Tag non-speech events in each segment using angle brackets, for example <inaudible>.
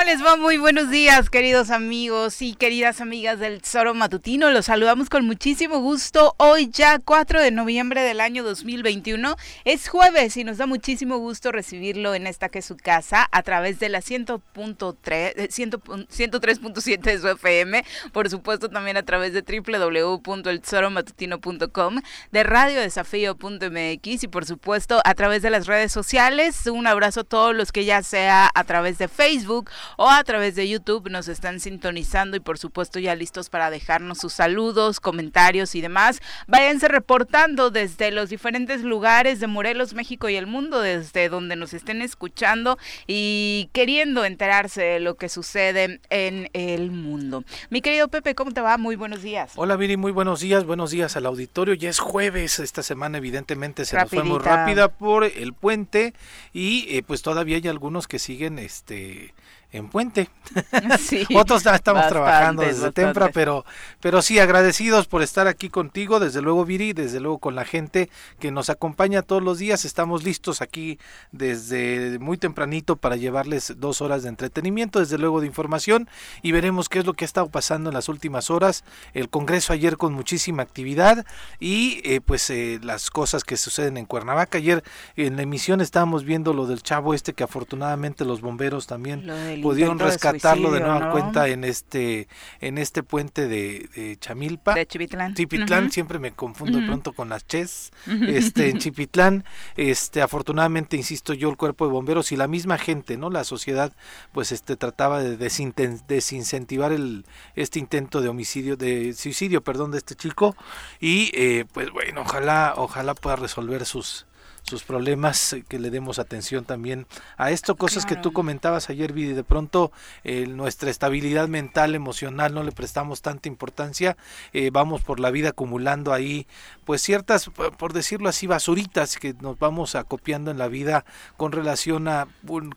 ¿Cómo les va? Muy buenos días, queridos amigos y queridas amigas del Tesoro Matutino. Los saludamos con muchísimo gusto. Hoy ya 4 de noviembre del año 2021. Es jueves y nos da muchísimo gusto recibirlo en esta que es su casa a través de la 100.3 de su FM. Por supuesto también a través de www.eltesoromatutino.com, de radiodesafío.mx y por supuesto a través de las redes sociales. Un abrazo a todos los que ya sea a través de Facebook o a través de YouTube nos están sintonizando y por supuesto ya listos para dejarnos sus saludos, comentarios y demás. Váyanse reportando desde los diferentes lugares de Morelos, México y el mundo, desde donde nos estén escuchando y queriendo enterarse de lo que sucede en el mundo. Mi querido Pepe, ¿cómo te va? Muy buenos días. Hola Viri, muy buenos días, buenos días al auditorio. Ya es jueves, esta semana evidentemente se nos fue muy rápida por el puente y eh, pues todavía hay algunos que siguen este en Puente. <laughs> <laughs> Sí, Otros estamos trabajando desde temprano, pero, pero sí, agradecidos por estar aquí contigo, desde luego Viri, desde luego con la gente que nos acompaña todos los días. Estamos listos aquí desde muy tempranito para llevarles dos horas de entretenimiento, desde luego de información, y veremos qué es lo que ha estado pasando en las últimas horas. El Congreso ayer con muchísima actividad y eh, pues eh, las cosas que suceden en Cuernavaca. Ayer en la emisión estábamos viendo lo del chavo este que afortunadamente los bomberos también pudieron rescatarlo de, nueva cuenta en este en este puente de, Chamilpa. De Chipitlán. Chipitlán, siempre me confundo pronto con las Ches. Este, en <laughs> Chipitlán, este, afortunadamente, insisto yo, el cuerpo de bomberos y la misma gente, ¿no? La sociedad, pues, este, trataba de desincentivar el, este intento de homicidio, de suicidio, perdón, de este chico. Y, eh, pues, bueno, ojalá, ojalá pueda resolver sus, sus problemas, eh, que le demos atención también a esto, cosas que tú comentabas ayer, Vidi, de pronto eh, nuestra estabilidad mental, emocional, no le prestamos tanta importancia, eh, vamos por la vida acumulando ahí, pues ciertas, por decirlo así, basuritas que nos vamos acopiando en la vida con relación a,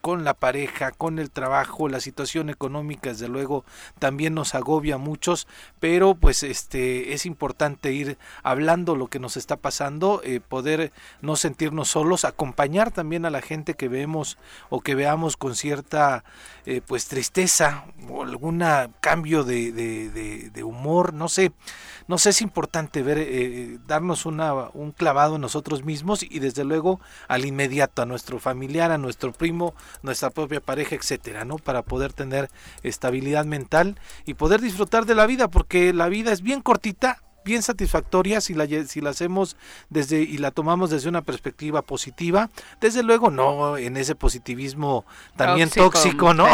con la pareja, con el trabajo, la situación económica, desde luego, también nos agobia a muchos, pero pues este, es importante ir hablando lo que nos está pasando, poder no sentir solos, acompañar también a la gente que vemos o que veamos con cierta eh, pues tristeza o algún cambio de, de, humor, no sé, no sé, es importante ver, eh, darnos una, un clavado en nosotros mismos y desde luego al inmediato, a nuestro familiar, a nuestro primo, nuestra propia pareja, etcétera, ¿no? Para poder tener estabilidad mental y poder disfrutar de la vida, porque la vida es bien cortita, bien satisfactoria si la, si la hacemos desde y la tomamos desde una perspectiva positiva. Desde luego no en ese positivismo también tóxico, ¿no?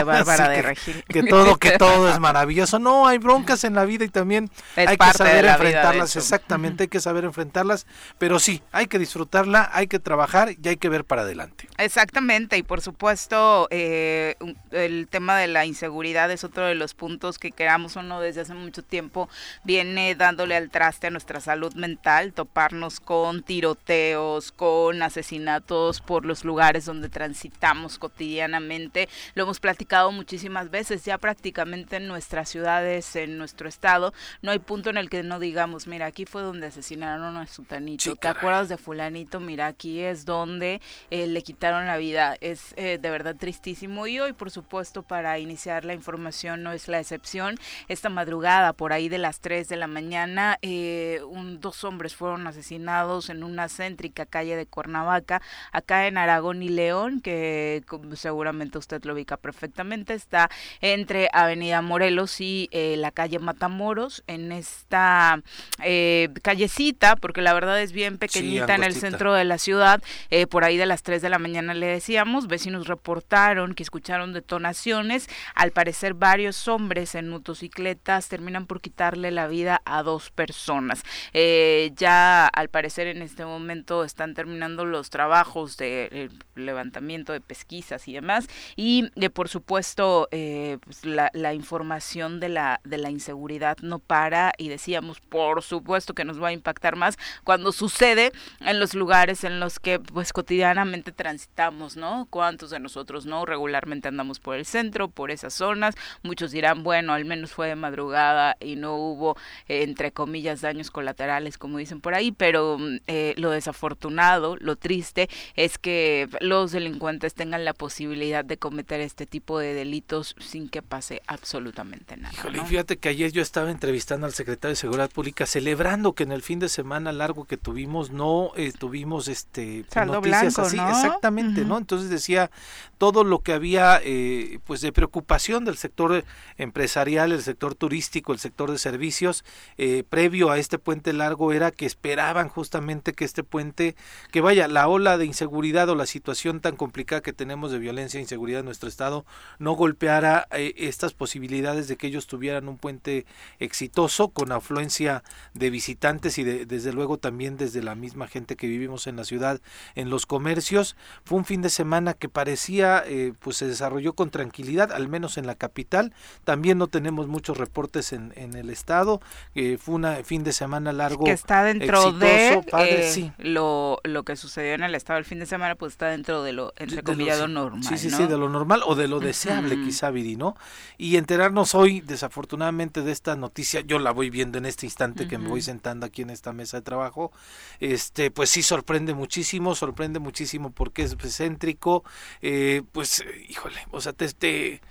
que, todo que <laughs> todo es maravilloso. No, hay broncas en la vida y también hay que saber enfrentarlas, exactamente, hay que saber enfrentarlas, pero sí, hay que disfrutarla, hay que trabajar y hay que ver para adelante. Exactamente, y por supuesto eh, el tema de la inseguridad es otro de los puntos que queramos o no desde hace mucho tiempo viene dándole al a nuestra salud mental, toparnos con tiroteos, con asesinatos por los lugares donde transitamos cotidianamente. Lo hemos platicado muchísimas veces, ya prácticamente en nuestras ciudades, en nuestro estado, no hay punto en el que no digamos, mira, aquí fue donde asesinaron a Sutanito, ¿te acuerdas de fulanito? Mira, aquí es donde eh, le quitaron la vida. Es eh, de verdad tristísimo y hoy, por supuesto, para iniciar la información no es la excepción. Esta madrugada, por ahí de las 3 de la mañana, eh, un, dos hombres fueron asesinados en una céntrica calle de Cuernavaca, acá en Aragón y León, que seguramente usted lo ubica perfectamente, está entre Avenida Morelos y eh, la calle Matamoros, en esta eh, callecita, porque la verdad es bien pequeñita en el centro de la ciudad, por ahí de las 3 de la mañana le decíamos, vecinos reportaron que escucharon detonaciones, al parecer varios hombres en motocicletas terminan por quitarle la vida a dos personas personas. Eh, ya al parecer en este momento están terminando los trabajos de eh, levantamiento de pesquisas y demás. Y eh, por supuesto pues la, la, información de la de la inseguridad no para y decíamos por supuesto que nos va a impactar más cuando sucede en los lugares en los que pues cotidianamente transitamos no cuántos de nosotros no regularmente andamos por el centro por esas zonas. Muchos dirán bueno al menos fue de madrugada y no hubo entre comillas comillas, daños colaterales, como dicen por ahí, pero mm, eh, lo desafortunado, lo triste, es que los delincuentes tengan la posibilidad de cometer este tipo de delitos sin que pase absolutamente nada. Híjole, fíjate que ayer yo estaba entrevistando al secretario de Seguridad Pública celebrando que en el fin de semana largo que tuvimos no eh, tuvimos este noticias así, exactamente, ¿no? Entonces decía todo lo que había eh, pues de preocupación del sector empresarial, el sector turístico, el sector de servicios eh, previo a este puente largo era que esperaban justamente que este puente, que vaya, la ola de inseguridad o la situación tan complicada que tenemos de violencia e inseguridad en nuestro estado no golpeara eh, estas posibilidades de que ellos tuvieran un puente exitoso con afluencia de visitantes y de, desde luego también desde la misma gente que vivimos en la ciudad, en los comercios. Fue un fin de semana que parecía eh, pues se desarrolló con tranquilidad, al menos en la capital. También no tenemos muchos reportes en, el estado. Eh, fue un fin de semana largo. Que está dentro de eh, lo, lo que sucedió en el estado el fin de semana, pues está dentro de lo, entre comillas, normal. Sí, sí, sí, de lo normal o de lo deseable, quizá, Viri, ¿no? Y enterarnos hoy, desafortunadamente, de esta noticia, yo la voy viendo en este instante que me voy sentando aquí en esta mesa de trabajo, este, pues sí sorprende muchísimo, sorprende muchísimo porque es céntrico, eh, pues, híjole, o sea, te,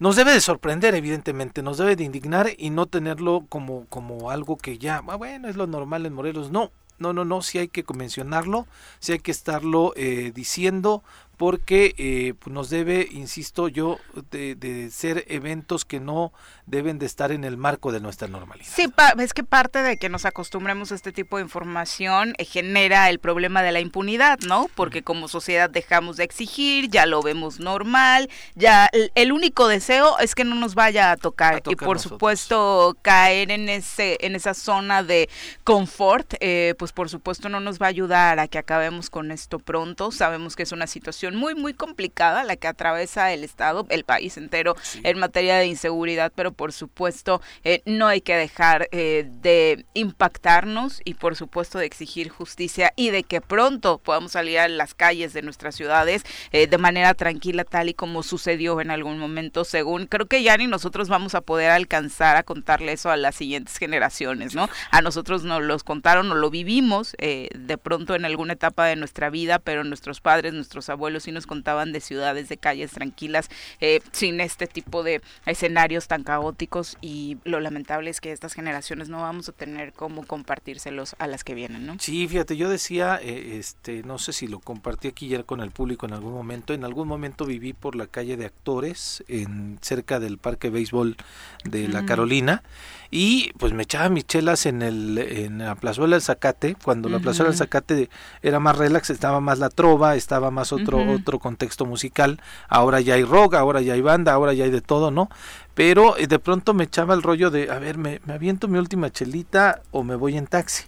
nos debe de sorprender, evidentemente, nos debe de indignar y no tenerlo como, como algo que ya, ah, bueno, es lo normal en Morelos. No, no, no, no, sí hay que mencionarlo, sí hay que estarlo eh, diciendo, porque eh, pues, nos debe, insisto yo, de, ser eventos que no deben de estar en el marco de nuestra normalidad. Sí, es que parte de que nos acostumbremos a este tipo de información eh, genera el problema de la impunidad, ¿no? Porque como sociedad dejamos de exigir, ya lo vemos normal, ya el, único deseo es que no nos vaya a tocar, y por supuesto caer en ese en esa zona de confort, eh, pues por supuesto no nos va a ayudar a que acabemos con esto pronto. Sabemos que es una situación muy, muy complicada la que atraviesa el Estado, el país entero en materia de inseguridad, pero por supuesto eh, no hay que dejar eh, de impactarnos y por supuesto de exigir justicia y de que pronto podamos salir a las calles de nuestras ciudades eh, de manera tranquila, tal y como sucedió en algún momento, según creo que ya ni nosotros vamos a poder alcanzar a contarle eso a las siguientes generaciones, ¿no? A nosotros nos los contaron, o lo vivimos de pronto en alguna etapa de nuestra vida, pero nuestros padres, nuestros abuelos, sí nos contaban de ciudades, de calles tranquilas, eh, sin este tipo de escenarios tan caóticos y lo lamentable es que estas generaciones no vamos a tener cómo compartírselos a las que vienen, ¿no? Sí, fíjate, yo decía, eh, este, no sé si lo compartí aquí ya con el público en algún momento, en algún momento viví por la calle de actores, en cerca del parque béisbol de La Carolina, y pues me echaba mis chelas en el en la plazuela del Zacate cuando la plazuela del Zacate era más relax estaba más la trova estaba más otro otro contexto musical. Ahora ya hay rock ahora ya hay banda ahora ya hay de todo no pero eh, de pronto me echaba el rollo de a ver me, me aviento mi última chelita o me voy en taxi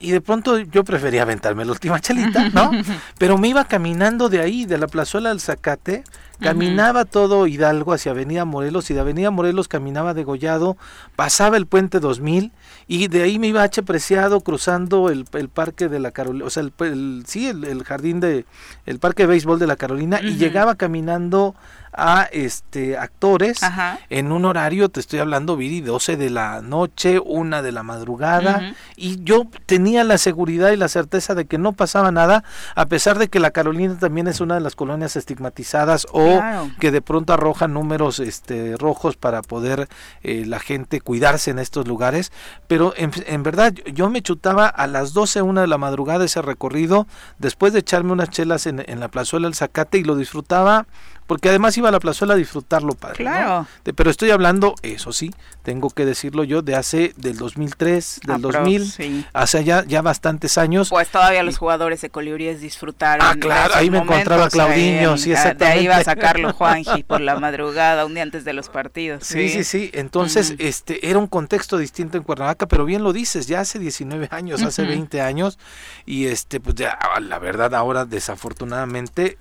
y de pronto yo prefería aventarme la última chelita, ¿no? <laughs> Pero me iba caminando de ahí, de la plazuela del Zacate, Caminaba todo Hidalgo hacia Avenida Morelos y de Avenida Morelos caminaba degollado, pasaba el puente 2000 y de ahí me iba a H Preciado cruzando el, el parque de la Carolina, o sea, el, sí, el, jardín de, el parque de béisbol de la Carolina y llegaba caminando a este actores en un horario, te estoy hablando, Viri, 12 de la noche, una de la madrugada, y yo tenía la seguridad y la certeza de que no pasaba nada, a pesar de que la Carolina también es una de las colonias estigmatizadas o que de pronto arroja números este, rojos para poder eh, la gente cuidarse en estos lugares, pero en, en, verdad yo me chutaba a las 12, una de la madrugada ese recorrido, después de echarme unas chelas en, en la plazuela del Zacate y lo disfrutaba porque además iba a la plazuela a disfrutarlo, padre. Claro. pero estoy hablando, eso sí, tengo que decirlo yo, de hace del 2003, del 2000, hace ya, ya bastantes años. Pues todavía los jugadores de Colibríes disfrutaron. Ah, claro, ahí me encontraba Claudinho, sí, exactamente. De ahí iba a sacarlo Juanji por la madrugada, un día antes de los partidos. Sí, sí, sí. Entonces, este, era un contexto distinto en Cuernavaca, pero bien lo dices, ya hace 19 años, hace 20 años, y este, pues ya, la verdad ahora desafortunadamente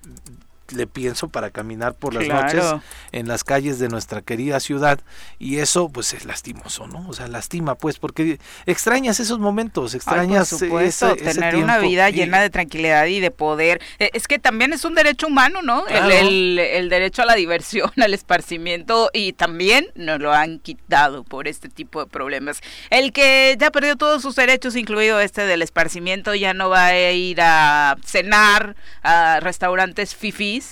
le pienso para caminar por las noches en las calles de nuestra querida ciudad y eso pues es lastimoso, ¿no? O sea, lastima pues porque extrañas esos momentos, extrañas tener una vida llena de tranquilidad y de poder. E, es que también es un derecho humano, ¿no? El, el, derecho a la diversión, <laughs> al esparcimiento y también nos lo han quitado por este tipo de problemas. El que ya perdió todos sus derechos, incluido este del esparcimiento, ya no va a ir a cenar a restaurantes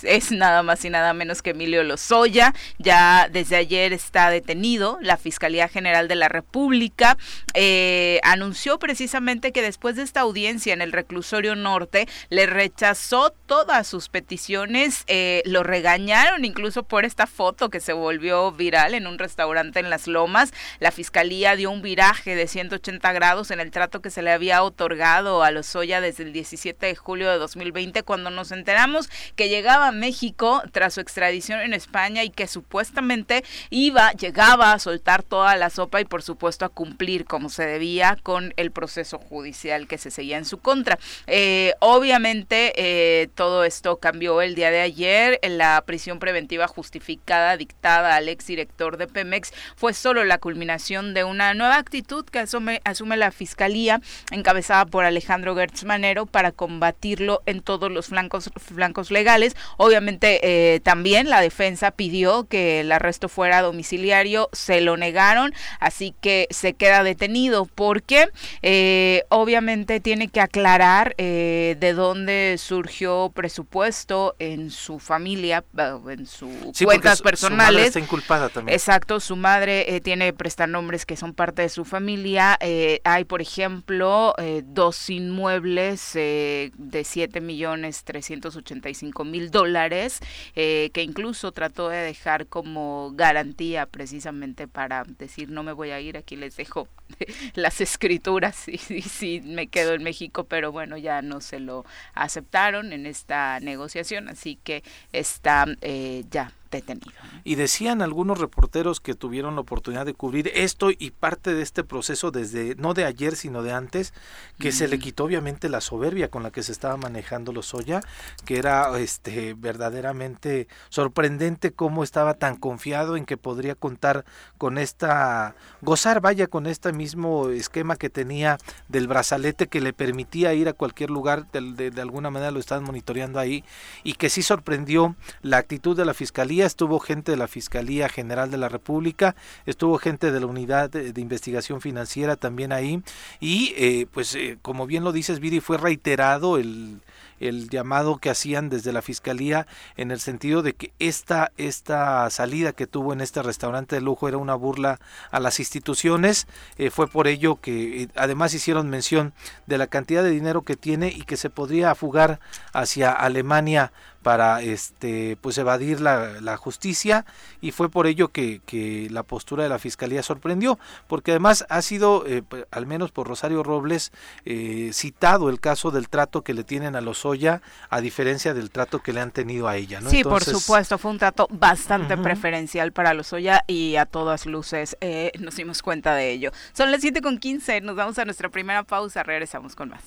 es nada más y nada menos que Emilio Lozoya, ya desde ayer está detenido, la Fiscalía General de la República eh, anunció precisamente que después de esta audiencia en el reclusorio norte, le rechazó todas sus peticiones, eh, lo regañaron incluso por esta foto que se volvió viral en un restaurante en Las Lomas, la Fiscalía dio un viraje de 180 grados en el trato que se le había otorgado a Lozoya desde el 17 de julio de 2020 cuando nos enteramos que llegaba México tras su extradición en España y que supuestamente iba, llegaba a soltar toda la sopa y por supuesto a cumplir como se debía con el proceso judicial que se seguía en su contra. Eh, obviamente eh, todo esto cambió el día de ayer. La prisión preventiva justificada dictada al exdirector de Pemex fue solo la culminación de una nueva actitud que asume, asume la Fiscalía encabezada por Alejandro Gertz Manero para combatirlo en todos los flancos, flancos legales. Obviamente eh, también la defensa pidió que el arresto fuera domiciliario, se lo negaron, así que se queda detenido porque eh, obviamente tiene que aclarar eh, de dónde surgió presupuesto en su familia, en sus cuentas personales. Su madre está inculpada también. Exacto, su madre eh, tiene prestanombres que son parte de su familia. Eh, hay, por ejemplo, eh, dos inmuebles de 7 millones 385 mil dólares que incluso trató de dejar como garantía precisamente para decir no me voy a ir, aquí les dejo <laughs> las escrituras y, sí me quedo en México, pero bueno, ya no se lo aceptaron en esta negociación, así que está eh, ya detenido. Y decían algunos reporteros que tuvieron la oportunidad de cubrir esto y parte de este proceso desde, no de ayer, sino de antes, que se le quitó obviamente la soberbia con la que se estaba manejando los Soya, que era este verdaderamente sorprendente cómo estaba tan confiado en que podría contar con esta, gozar, vaya, con este mismo esquema que tenía del brazalete que le permitía ir a cualquier lugar, de, de alguna manera lo estaban monitoreando ahí, y que sí sorprendió la actitud de la fiscalía estuvo gente de la Fiscalía General de la República, estuvo gente de la Unidad de, Investigación Financiera también ahí y eh, pues eh, como bien lo dices Viri fue reiterado el, el llamado que hacían desde la fiscalía en el sentido de que esta, esta salida que tuvo en este restaurante de lujo era una burla a las instituciones. Eh, fue por ello que además hicieron mención de la cantidad de dinero que tiene y que se podría fugar hacia Alemania para este pues evadir la, la justicia y fue por ello que, que, la postura de la fiscalía sorprendió porque además ha sido eh, al menos por Rosario Robles citado el caso del trato que le tienen a los a diferencia del trato que le han tenido a ella. ¿no? Sí, por supuesto, fue un trato bastante preferencial para los Oya y a todas luces eh, nos dimos cuenta de ello. Son las 7 con 15, nos vamos a nuestra primera pausa, regresamos con más.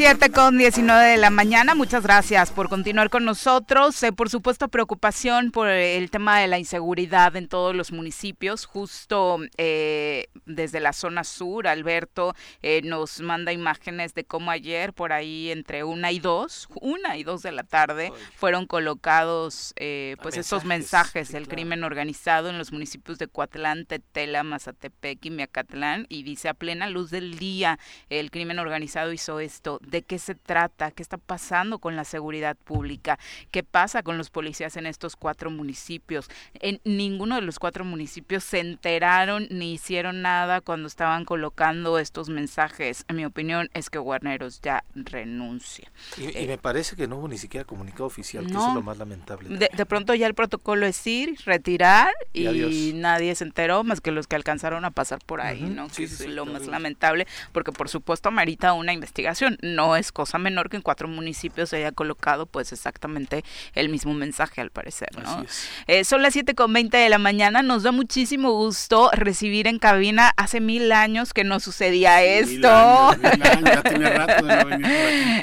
7 con 19 de la mañana, muchas gracias por continuar con nosotros. Eh, por supuesto, preocupación por el tema de la inseguridad en todos los municipios. Justo eh, desde la zona sur, Alberto eh, nos manda imágenes de cómo ayer, por ahí entre una y dos, una y dos de la tarde, fueron colocados pues esos mensajes del crimen organizado en los municipios de Coatlán, Tetela, Mazatepec y Miacatlán. Y dice, a plena luz del día, el crimen organizado hizo esto de qué se trata, qué está pasando con la seguridad pública, qué pasa con los policías en estos cuatro municipios. En ninguno de los cuatro municipios se enteraron ni hicieron nada cuando estaban colocando estos mensajes. En mi opinión es que Guarneros ya renuncia. Y, eh, me parece que no hubo ni siquiera comunicado oficial, que es lo más lamentable. De, pronto ya el protocolo es ir, retirar y, nadie se enteró más que los que alcanzaron a pasar por ahí, ¿no? que es lo más lamentable, porque por supuesto amerita una investigación. No es cosa menor que en cuatro municipios se haya colocado pues exactamente el mismo mensaje al parecer, ¿no? Eh, son las 7 con 20 de la mañana, nos da muchísimo gusto recibir en cabina, hace mil años que no sucedía esto. <laughs>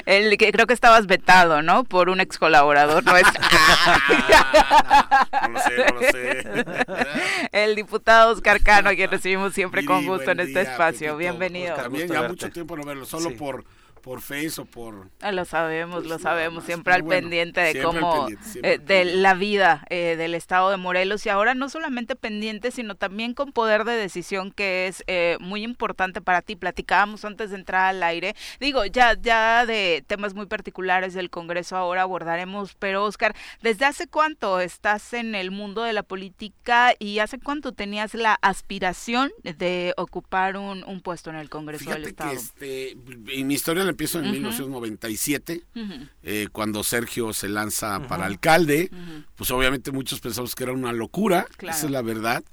El, que creo que estabas vetado, ¿no? Por un ex colaborador nuestro. <laughs> no lo sé, no lo sé. El diputado Oscar Cano, a quien recibimos siempre con gusto en este espacio. Bienvenido. también ya mucho tiempo no verlo, solo por por Face o por... Ah, lo sabemos, lo sabemos, siempre al pendiente de cómo, eh, de la vida eh, del Estado de Morelos y ahora no solamente pendiente, sino también con poder de decisión que es eh, muy importante para ti. Platicábamos antes de entrar al aire, digo, ya, ya de temas muy particulares del Congreso ahora abordaremos, pero Oscar, ¿desde hace cuánto estás en el mundo de la política y hace cuánto tenías la aspiración de ocupar un, un puesto en el Congreso del Estado? Que este, en mi historia empiezo en 1997, eh, cuando Sergio se lanza para alcalde. Pues obviamente muchos pensamos que era una locura, esa es la verdad.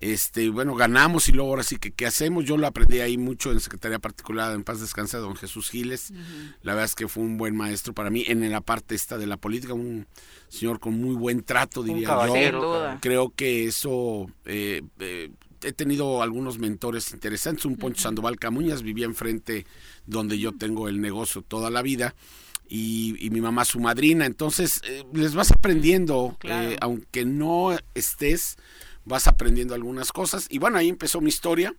Este, bueno, ganamos y luego ahora sí que qué hacemos. Yo lo aprendí ahí mucho en Secretaría Particular, en paz descansa, don Jesús Giles. La verdad es que fue un buen maestro para mí en la parte esta de la política, un señor con muy buen trato, diría yo. Creo que eso eh, eh, he tenido algunos mentores interesantes. Un Poncho Sandoval Camuñas vivía enfrente donde yo tengo el negocio toda la vida. Y, mi mamá su madrina. Entonces, eh, les vas aprendiendo, eh, aunque no estés vas aprendiendo algunas cosas. Y bueno, ahí empezó mi historia,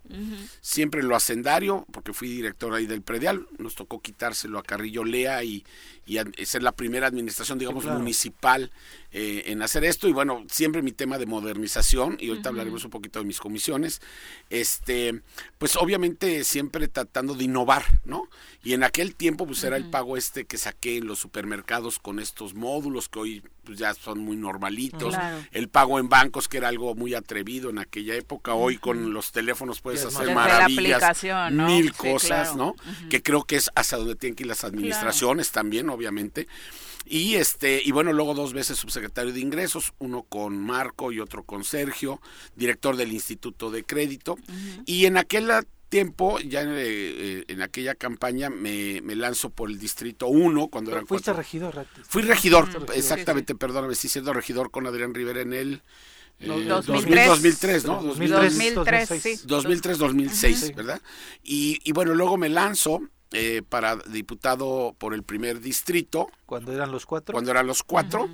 siempre lo hacendario, porque fui director ahí del predial, nos tocó quitárselo a Carrillo Lea y, y ser la primera administración, digamos, municipal eh, en hacer esto. Y bueno, siempre mi tema de modernización, y ahorita hablaremos un poquito de mis comisiones, este, pues obviamente siempre tratando de innovar, ¿no? Y en aquel tiempo, pues era el pago este que saqué en los supermercados con estos módulos que hoy pues, ya son muy normalitos. El pago en bancos, que era algo muy atrevido en aquella época. Hoy con los teléfonos puedes hacer maravillas, mil cosas, ¿no? Que creo que es hasta donde tienen que ir las administraciones también, obviamente. Y este, y bueno, luego dos veces subsecretario de ingresos, uno con Marco y otro con Sergio, director del Instituto de Crédito. Y en aquel tiempo, ya en, eh, en aquella campaña, me, me, lanzo por el distrito 1 cuando era Fuiste regidor. Fui regidor, exactamente, perdóname, sí, siendo regidor con Adrián Rivera en el 2003, 2003, ¿no? 2003, 2003, sí. 2003 2006, ¿verdad? Y, y bueno, luego me lanzo eh, para diputado por el primer distrito. Cuando eran los cuatro. Cuando eran los cuatro.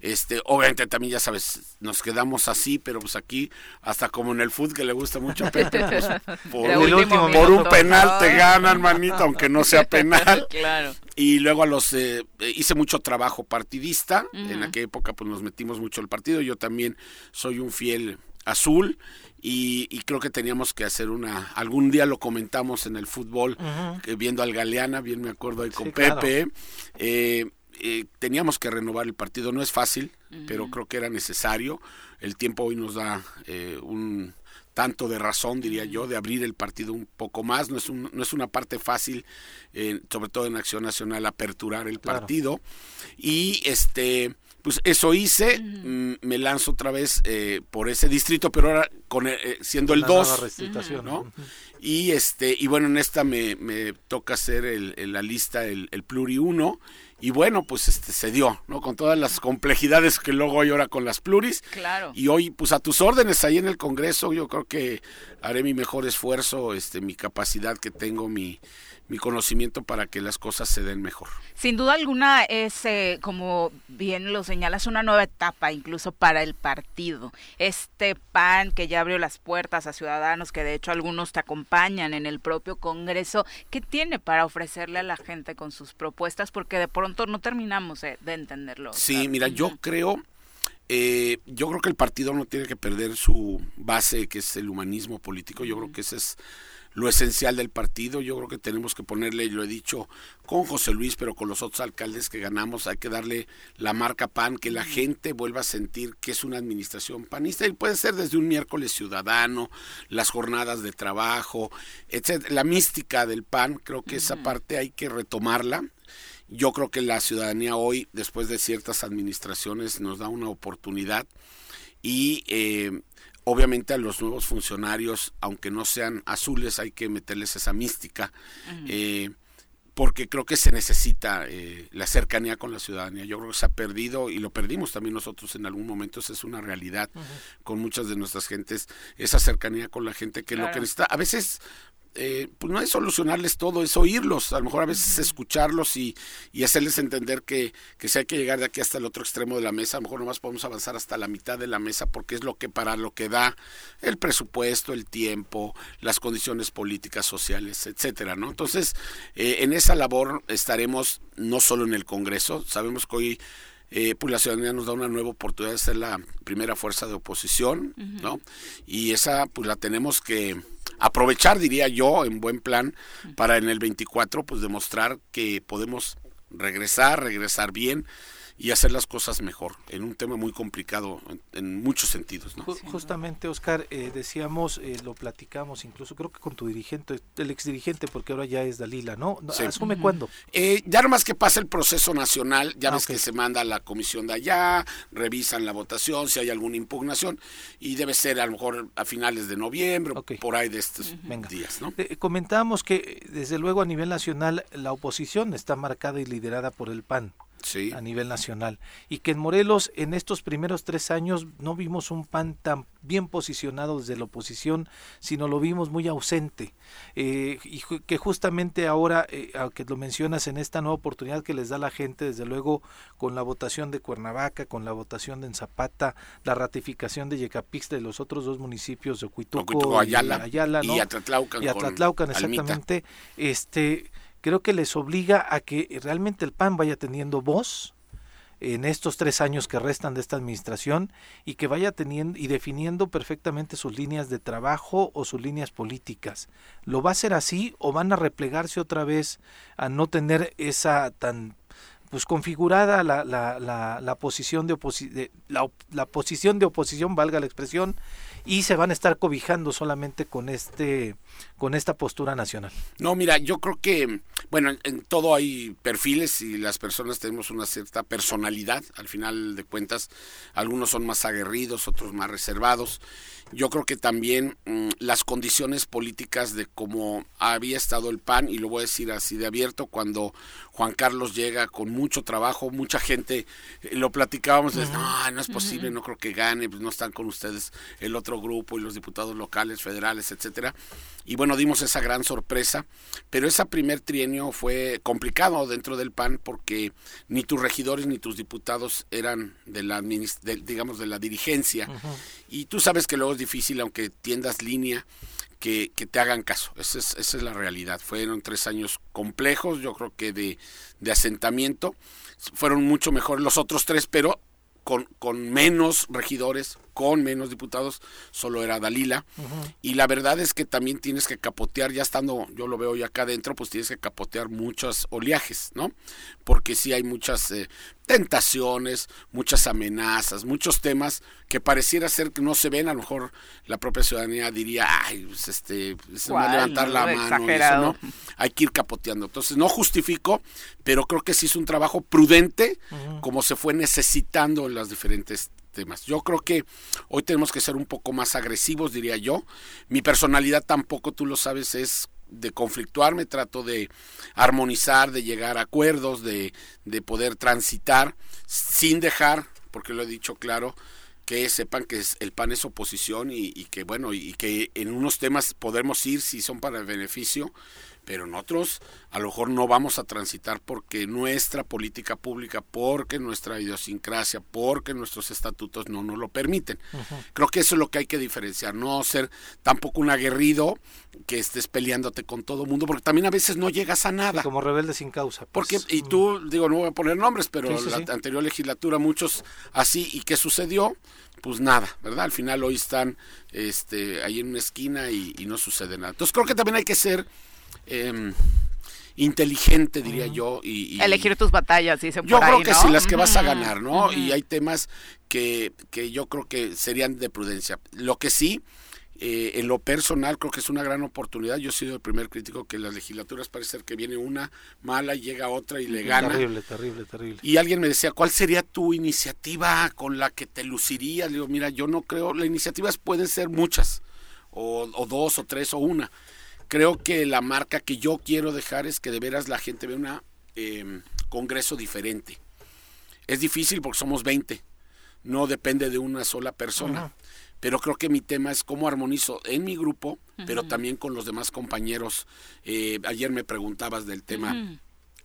Este, obviamente también ya sabes, nos quedamos así, pero pues aquí, hasta como en el fútbol que le gusta mucho a Pepe, pues, <laughs> por, un penal te ganan, manito, aunque no sea penal. <laughs> claro. Y luego a los eh, hice mucho trabajo partidista. En aquella época pues nos metimos mucho el partido. Yo también soy un fiel azul y, creo que teníamos que hacer una, algún día lo comentamos en el fútbol, viendo al Galeana, bien me acuerdo ahí con Pepe, eh, eh, teníamos que renovar el partido, no es fácil, pero creo que era necesario, el tiempo hoy nos da eh, un tanto de razón, diría yo, de abrir el partido un poco más. No es, un, no es una parte fácil, sobre todo en Acción Nacional, aperturar el partido. Y este pues eso hice, me lanzo otra vez eh, por ese distrito, pero ahora con eh, eh, siendo el 2, ¿no? Y este y bueno, en esta me, me toca hacer el, la lista el, el pluri 1 y bueno, pues este se dio, ¿no? Con todas las complejidades que luego hay ahora con las pluris. Claro. Y hoy, pues a tus órdenes ahí en el Congreso, yo creo que haré mi mejor esfuerzo, este, mi capacidad que tengo, mi, mi conocimiento para que las cosas se den mejor. Sin duda alguna es, eh, como bien lo señalas, una nueva etapa incluso para el partido. Este PAN que ya abrió las puertas a ciudadanos, que de hecho algunos te acompañan en el propio Congreso, ¿qué tiene para ofrecerle a la gente con sus propuestas? Porque de pronto no terminamos de entenderlo. Sí, mira, yo creo... Eh, yo creo que el partido no tiene que perder su base, que es el humanismo político. Yo creo que ese es lo esencial del partido. Yo creo que tenemos que ponerle, y lo he dicho con José Luis, pero con los otros alcaldes que ganamos, hay que darle la marca PAN, que la gente vuelva a sentir que es una administración panista. Y puede ser desde un miércoles ciudadano, las jornadas de trabajo, etc. La mística del PAN, creo que esa parte hay que retomarla. Yo creo que la ciudadanía hoy, después de ciertas administraciones, nos da una oportunidad y eh, Obviamente a los nuevos funcionarios, aunque no sean azules, hay que meterles esa mística. Eh, porque creo que se necesita eh, la cercanía con la ciudadanía. Yo creo que se ha perdido y lo perdimos también nosotros en algún momento. Esa es una realidad con muchas de nuestras gentes, esa cercanía con la gente que lo que necesita. A veces eh, pues no es solucionarles todo, es oírlos, a lo mejor a veces escucharlos y, y hacerles entender que, que, si hay que llegar de aquí hasta el otro extremo de la mesa, a lo mejor nomás podemos avanzar hasta la mitad de la mesa porque es lo que para lo que da el presupuesto, el tiempo, las condiciones políticas, sociales, etcétera, ¿no? Entonces, eh, en esa labor estaremos no solo en el Congreso, sabemos que hoy eh, pues la ciudadanía nos da una nueva oportunidad de ser la primera fuerza de oposición, ¿no? Y esa pues la tenemos que aprovechar, diría yo, en buen plan, para en el 24, pues demostrar que podemos regresar, regresar bien y hacer las cosas mejor en un tema muy complicado en, muchos sentidos. Justamente, Oscar, eh, decíamos, eh, lo platicamos incluso creo que con tu dirigente, el exdirigente, porque ahora ya es Dalila, ¿no? ¿Asume cuándo? Eh, ya nomás que pasa el proceso nacional, ya ah, ves que se manda a la comisión de allá, revisan la votación, si hay alguna impugnación, y debe ser a lo mejor a finales de noviembre, por ahí de estos días. ¿no? Eh, comentábamos que desde luego a nivel nacional la oposición está marcada y liderada por el PAN a nivel nacional. Y que en Morelos en estos primeros tres años no vimos un PAN tan bien posicionado desde la oposición, sino lo vimos muy ausente. Eh, y que justamente ahora, eh, aunque lo mencionas en esta nueva oportunidad que les da la gente, desde luego con la votación de Cuernavaca, con la votación de Zapata, la ratificación de Yecapix de los otros dos municipios de Cuituco, y Ayala, y Atlatlaucan, y Atlatlaucan exactamente, este creo que les obliga a que realmente el PAN vaya teniendo voz en estos tres años que restan de esta administración y que vaya teniendo y definiendo perfectamente sus líneas de trabajo o sus líneas políticas. ¿Lo va a hacer así o van a replegarse otra vez a no tener esa tan pues configurada la, la, la, la posición de, de la, la, posición de oposición valga la expresión y se van a estar cobijando solamente con este con esta postura nacional. No, mira, yo creo que bueno, en, todo hay perfiles y las personas tenemos una cierta personalidad, al final de cuentas algunos son más aguerridos, otros más reservados. Yo creo que también mm, las condiciones políticas de cómo había estado el PAN, y lo voy a decir así de abierto, cuando Juan Carlos llega con mucho trabajo, mucha gente, eh, lo platicábamos, no, no es posible, no creo que gane, pues no están con ustedes el otro grupo y los diputados locales, federales, etcétera. Y bueno, dimos esa gran sorpresa, pero ese primer trienio fue complicado dentro del PAN porque ni tus regidores ni tus diputados eran de la, digamos, de la dirigencia. Y tú sabes que luego es difícil, aunque tiendas línea, que, que, te hagan caso. Esa es, esa es la realidad. Fueron tres años complejos, yo creo que de, de asentamiento. Fueron mucho mejor los otros tres, pero con, con menos regidores, con menos diputados, solo era Dalila. Y la verdad es que también tienes que capotear, ya estando, yo lo veo ya acá adentro, pues tienes que capotear muchos oleajes, ¿no? Porque sí hay muchas eh, tentaciones, muchas amenazas, muchos temas que pareciera ser que no se ven, a lo mejor la propia ciudadanía diría, ay, pues este, se va a levantar la mano, eso, ¿no? Hay que ir capoteando. Entonces, no justifico, pero creo que sí es un trabajo prudente, como se fue necesitando en las diferentes temas. Yo creo que hoy tenemos que ser un poco más agresivos, diría yo. Mi personalidad tampoco, tú lo sabes, es de conflictuar, trato de armonizar, de llegar a acuerdos, de, de poder transitar sin dejar, porque lo he dicho claro, que sepan que el PAN es oposición y, y, que bueno y que en unos temas podemos ir si son para el beneficio pero nosotros a lo mejor no vamos a transitar porque nuestra política pública, porque nuestra idiosincrasia, porque nuestros estatutos no nos lo permiten. Creo que eso es lo que hay que diferenciar, no ser tampoco un aguerrido que estés peleándote con todo mundo, porque también a veces no llegas a nada. Como rebelde sin causa. Pues. Porque, y tú, digo, no voy a poner nombres, pero la anterior legislatura muchos así, ¿y qué sucedió? pues nada, ¿verdad? Al final hoy están este, ahí en una esquina y, y no sucede nada. Entonces creo que también hay que ser eh, inteligente, diría yo. Y, Elegir tus batallas, dice Yo creo que sí, las que vas a ganar, ¿no? Y hay temas que, que yo creo que serían de prudencia. Lo que sí, eh, en lo personal, creo que es una gran oportunidad. Yo he sido el primer crítico que en las legislaturas parece ser que viene una mala, y llega otra y le gana. Terrible, terrible, terrible. Y alguien me decía, ¿cuál sería tu iniciativa con la que te lucirías? Le digo, mira, yo no creo, las iniciativas pueden ser muchas, o, o dos, o tres, o una creo que la marca que yo quiero dejar es que de veras la gente vea un em, congreso diferente. Es difícil porque somos 20, no depende de una sola persona. Pero creo que mi tema es cómo armonizo en mi grupo, pero también con los demás compañeros. Eh, ayer me preguntabas del tema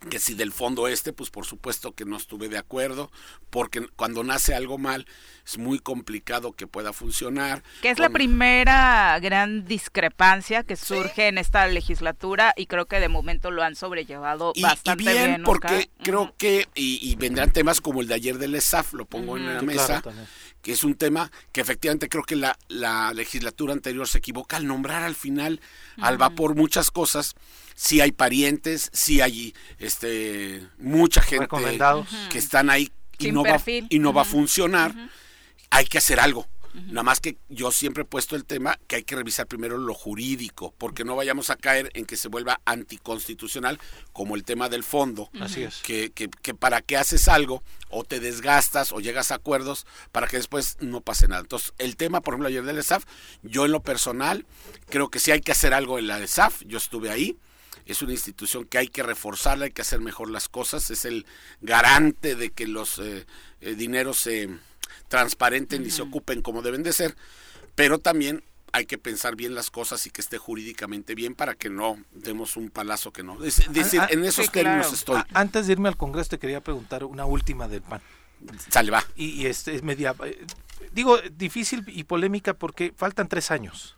que si del fondo este, pues por supuesto que no estuve de acuerdo, porque cuando nace algo mal es muy complicado que pueda funcionar. Que es la primera gran discrepancia que surge en esta legislatura y creo que de momento lo han sobrellevado bastante bien. bien porque creo que, y, vendrán temas como el de ayer del ESAF, lo pongo en la mesa, que es un tema que efectivamente creo que la, la legislatura anterior se equivoca al nombrar al final al vapor muchas cosas si hay parientes, si hay este mucha gente que están ahí y no, va, y no va a funcionar, hay que hacer algo. Nada más que yo siempre he puesto el tema que hay que revisar primero lo jurídico, porque no vayamos a caer en que se vuelva anticonstitucional, como el tema del fondo. Así es. Que, que, que, para que haces algo, o te desgastas, o llegas a acuerdos, para que después no pase nada. Entonces, el tema, por ejemplo, ayer del ESAF, yo en lo personal, creo que sí hay que hacer algo en la ESAF, yo estuve ahí, es una institución que hay que reforzarla, hay que hacer mejor las cosas, es el garante de que los eh, eh, dineros se transparenten y se ocupen como deben de ser, pero también hay que pensar bien las cosas y que esté jurídicamente bien para que no demos un palazo que no. Es decir, ah, ah, en esos términos estoy. Antes de irme al Congreso te quería preguntar una última del PAN. Sale, va. Y, este es media, eh, digo, difícil y polémica porque faltan tres años.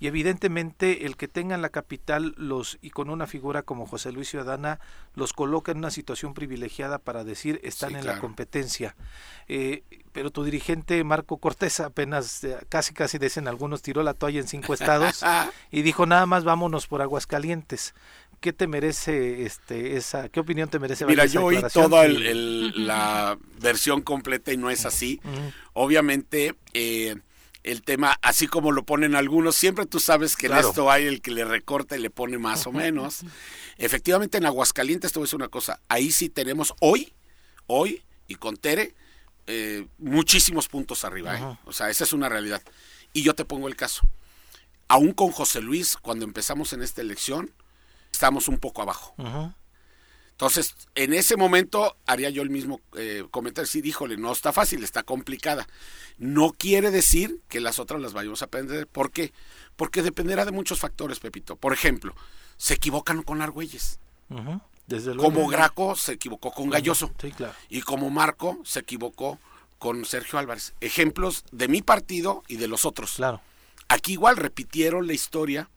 Y evidentemente el que tengan la capital los y con una figura como José Luis Ciudadana los coloca en una situación privilegiada para decir están en la competencia. Eh, pero tu dirigente Marco Cortés apenas eh, casi casi dicen algunos tiró la toalla en cinco estados <laughs> y dijo nada más vámonos por Aguascalientes. ¿Qué te merece este esa qué opinión te merece? Mira, yo oí toda la versión completa y no es así. Obviamente eh, el tema, así como lo ponen algunos, siempre tú sabes que en esto hay el que le recorta y le pone más o menos. Efectivamente, en Aguascalientes, te voy a decir una cosa, ahí sí tenemos hoy, hoy, y con Tere, eh, muchísimos puntos arriba. ¿eh? O sea, esa es una realidad. Y yo te pongo el caso. Aún con José Luis, cuando empezamos en esta elección, estamos un poco abajo. Entonces, en ese momento haría yo el mismo eh, comentario, sí, díjole, no está fácil, está complicada. No quiere decir que las otras las vayamos a aprender. ¿Por qué? Porque dependerá de muchos factores, Pepito. Por ejemplo, se equivocan con Argüelles. como Graco se equivocó con Galloso. Y como Marco se equivocó con Sergio Álvarez. Ejemplos de mi partido y de los otros. Claro. Aquí igual repitieron la historia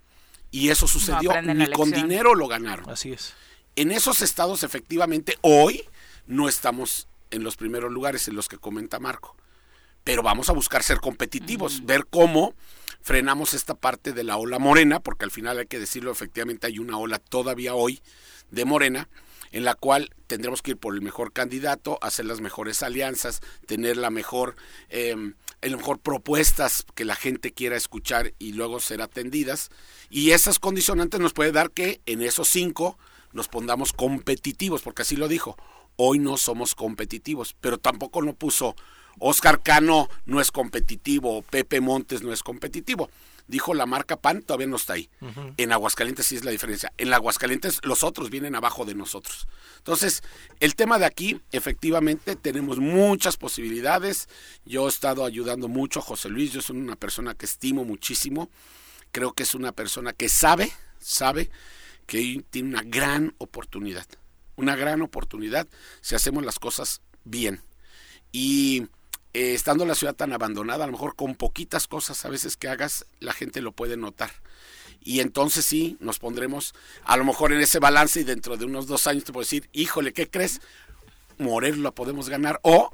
y eso sucedió. Ni con dinero lo ganaron. Así es en esos estados efectivamente hoy no estamos en los primeros lugares en los que comenta Marco. Pero vamos a buscar ser competitivos, ver cómo frenamos esta parte de la ola morena, porque al final hay que decirlo, efectivamente hay una ola todavía hoy de morena, en la cual tendremos que ir por el mejor candidato, hacer las mejores alianzas, tener la mejor, eh, el mejor propuestas que la gente quiera escuchar y luego ser atendidas. Y esas condicionantes nos puede dar que en esos cinco nos pongamos competitivos, porque así lo dijo. Hoy no somos competitivos, pero tampoco lo puso Oscar Cano no es competitivo, Pepe Montes no es competitivo. Dijo la marca PAN, todavía no está ahí. En Aguascalientes sí es la diferencia. En Aguascalientes los otros vienen abajo de nosotros. Entonces, el tema de aquí, efectivamente, tenemos muchas posibilidades. Yo he estado ayudando mucho a José Luis, yo soy una persona que estimo muchísimo. Creo que es una persona que sabe, sabe que tiene una gran oportunidad, una gran oportunidad si hacemos las cosas bien. Y eh, estando la ciudad tan abandonada, a lo mejor con poquitas cosas a veces que hagas, la gente lo puede notar. Y entonces sí, nos pondremos a lo mejor en ese balance y dentro de unos dos años te puedo decir, híjole, ¿qué crees? Morer lo podemos ganar o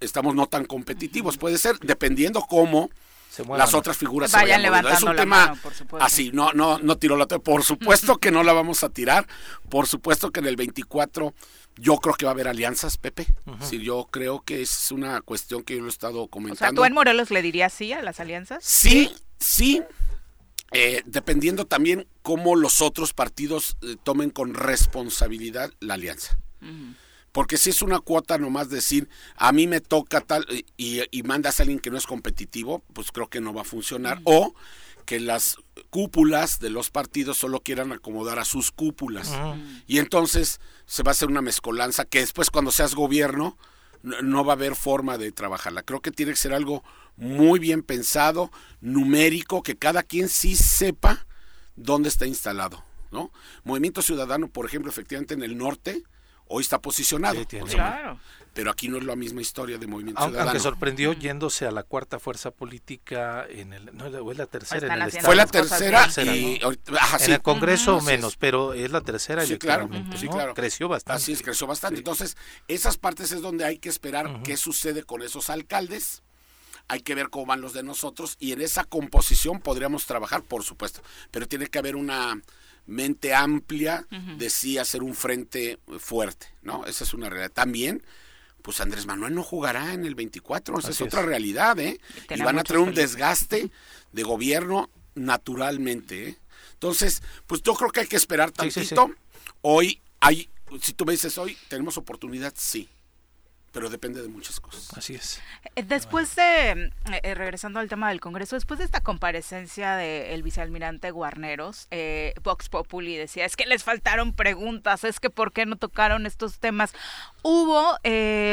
estamos no tan competitivos. Puede ser, dependiendo cómo las otras figuras se vayan, levantando Es un tema así, no, no, no tiró la Por <laughs> supuesto que no la vamos a tirar. Por supuesto que en el 24 yo creo que va a haber alianzas, Pepe. sí, yo creo que es una cuestión que yo lo he estado comentando. O sea, ¿tú en Morelos le dirías sí a las alianzas? Sí, sí. Eh, dependiendo también cómo los otros partidos eh, tomen con responsabilidad la alianza Porque si es una cuota nomás decir, a mí me toca tal, y, y mandas a alguien que no es competitivo, pues creo que no va a funcionar. O que las cúpulas de los partidos solo quieran acomodar a sus cúpulas. Y entonces se va a hacer una mezcolanza que después cuando seas gobierno no, va a haber forma de trabajarla. Creo que tiene que ser algo muy bien pensado, numérico, que cada quien sí sepa dónde está instalado. ¿no? Movimiento Ciudadano, por ejemplo, efectivamente en el norte, hoy está posicionado. claro. Pero aquí no es la misma historia de Movimiento aunque, Ciudadano. Aunque sorprendió yéndose a la cuarta fuerza política en el no es la tercera en el estado. Fue la tercera y en el Congreso menos, pero es la tercera sí, claro, sí, claro. Creció bastante. Así es, creció bastante. Entonces, esas partes es donde hay que esperar qué sucede con esos alcaldes hay que ver cómo van los de nosotros y en esa composición podríamos trabajar, por supuesto, pero tiene que haber una mente amplia de sí hacer un frente fuerte, ¿no? Esa es una realidad. También, pues Andrés Manuel no jugará en el 24, esa es otra realidad, ¿eh? Y van a tener un desgaste de gobierno naturalmente, ¿eh? Entonces, pues yo creo que hay que esperar tantito. hoy hay, si tú me dices hoy, tenemos oportunidad, sí pero depende de muchas cosas. Así es. Eh, después de, eh, eh, regresando al tema del Congreso, después de esta comparecencia del vicealmirante Guarneros, Vox Populi decía, es que les faltaron preguntas, es que por qué no tocaron estos temas. Hubo,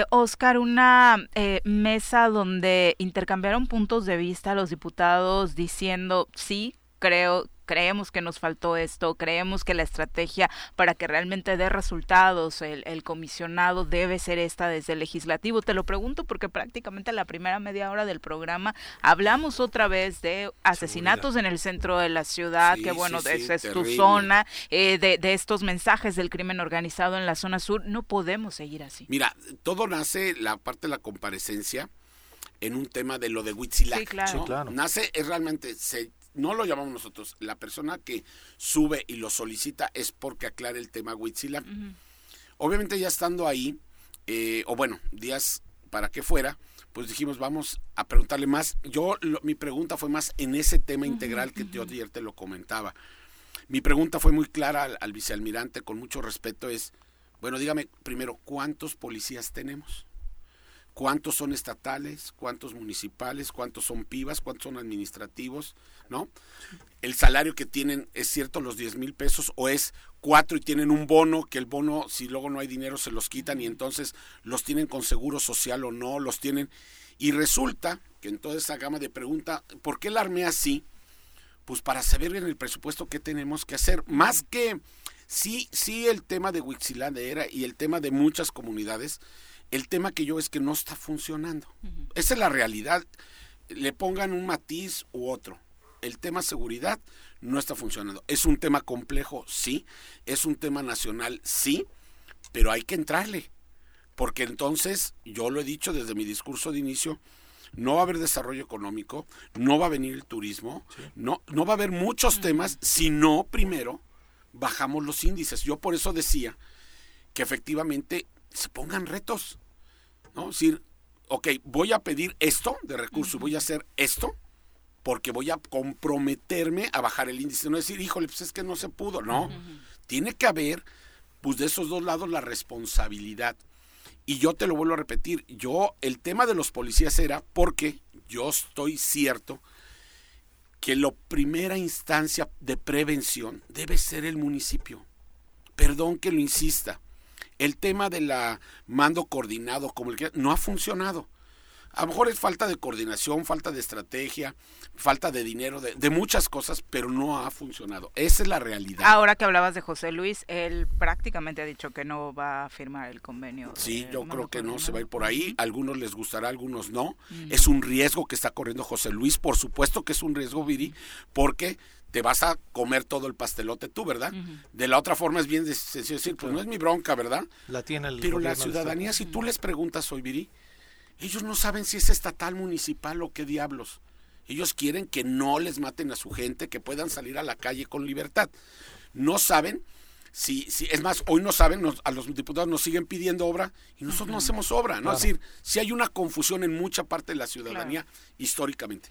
Oscar, una mesa donde intercambiaron puntos de vista los diputados diciendo, sí, creo creemos que nos faltó esto, creemos que la estrategia para que realmente dé resultados el, comisionado debe ser esta desde el legislativo. Te lo pregunto porque prácticamente la primera media hora del programa hablamos otra vez de asesinatos en el centro de la ciudad, que bueno, esa es tu zona, eh, de, de, estos mensajes del crimen organizado en la zona sur. No podemos seguir así. Mira, todo nace, la parte de la comparecencia, en un tema de lo de Huitzilac. Sí, claro. Nace, es realmente, se no lo llamamos nosotros, la persona que sube y lo solicita es porque aclara el tema Huitzilac. Obviamente ya estando ahí, eh, o bueno, días para que fuera, pues dijimos, vamos a preguntarle más. Yo, mi pregunta fue más en ese tema integral que yo ayer te lo comentaba. Mi pregunta fue muy clara al, al vicealmirante, con mucho respeto, es, bueno, dígame primero, ¿cuántos policías tenemos? Cuántos son estatales, cuántos municipales, cuántos son pibas, cuántos son administrativos, ¿no? El salario que tienen es cierto los 10 mil pesos o es cuatro y tienen un bono, que el bono si luego no hay dinero se los quitan y entonces los tienen con seguro social o no, los tienen. Y resulta que en toda esa gama de preguntas, ¿por qué la armé así? Pues para saber en el presupuesto qué tenemos que hacer. Más que, sí, sí el tema de era y el tema de muchas comunidades, el tema que yo es que no está funcionando. Esa es la realidad. Le pongan un matiz u otro. El tema seguridad no está funcionando. Es un tema complejo, sí. Es un tema nacional, sí. Pero hay que entrarle. Porque entonces, yo lo he dicho desde mi discurso de inicio, no va a haber desarrollo económico, no va a venir el turismo, no, no va a haber muchos temas si no primero bajamos los índices. Yo por eso decía que efectivamente se pongan retos. ¿No? Es decir, ok, voy a pedir esto de recursos, voy a hacer esto, porque voy a comprometerme a bajar el índice. No decir, híjole, pues es que no se pudo, no. Tiene que haber, pues de esos dos lados, la responsabilidad. Y yo te lo vuelvo a repetir, yo, el tema de los policías era porque yo estoy cierto que la primera instancia de prevención debe ser el municipio. Perdón que lo insista el tema de la mando coordinado, como el que no ha funcionado. A lo mejor es falta de coordinación, falta de estrategia, falta de dinero, de, muchas cosas, pero no ha funcionado. Esa es la realidad. Ahora que hablabas de José Luis, él prácticamente ha dicho que no va a firmar el convenio. Sí, yo creo que no se va a ir por ahí. algunos les gustará, algunos no. Es un riesgo que está corriendo José Luis. Por supuesto que es un riesgo, Viri, porque te vas a comer todo el pastelote tú, ¿verdad? De la otra forma es bien sencillo decir, pues no es mi bronca, ¿verdad? La tiene el Pero la ciudadanía, si tú les preguntas hoy, Viri, ellos no saben si es estatal, municipal o qué diablos. Ellos quieren que no les maten a su gente, que puedan salir a la calle con libertad. No saben si, si es más, hoy no saben, a los diputados nos siguen pidiendo obra y nosotros no hacemos obra, ¿no? Es decir, si hay una confusión en mucha parte de la ciudadanía históricamente.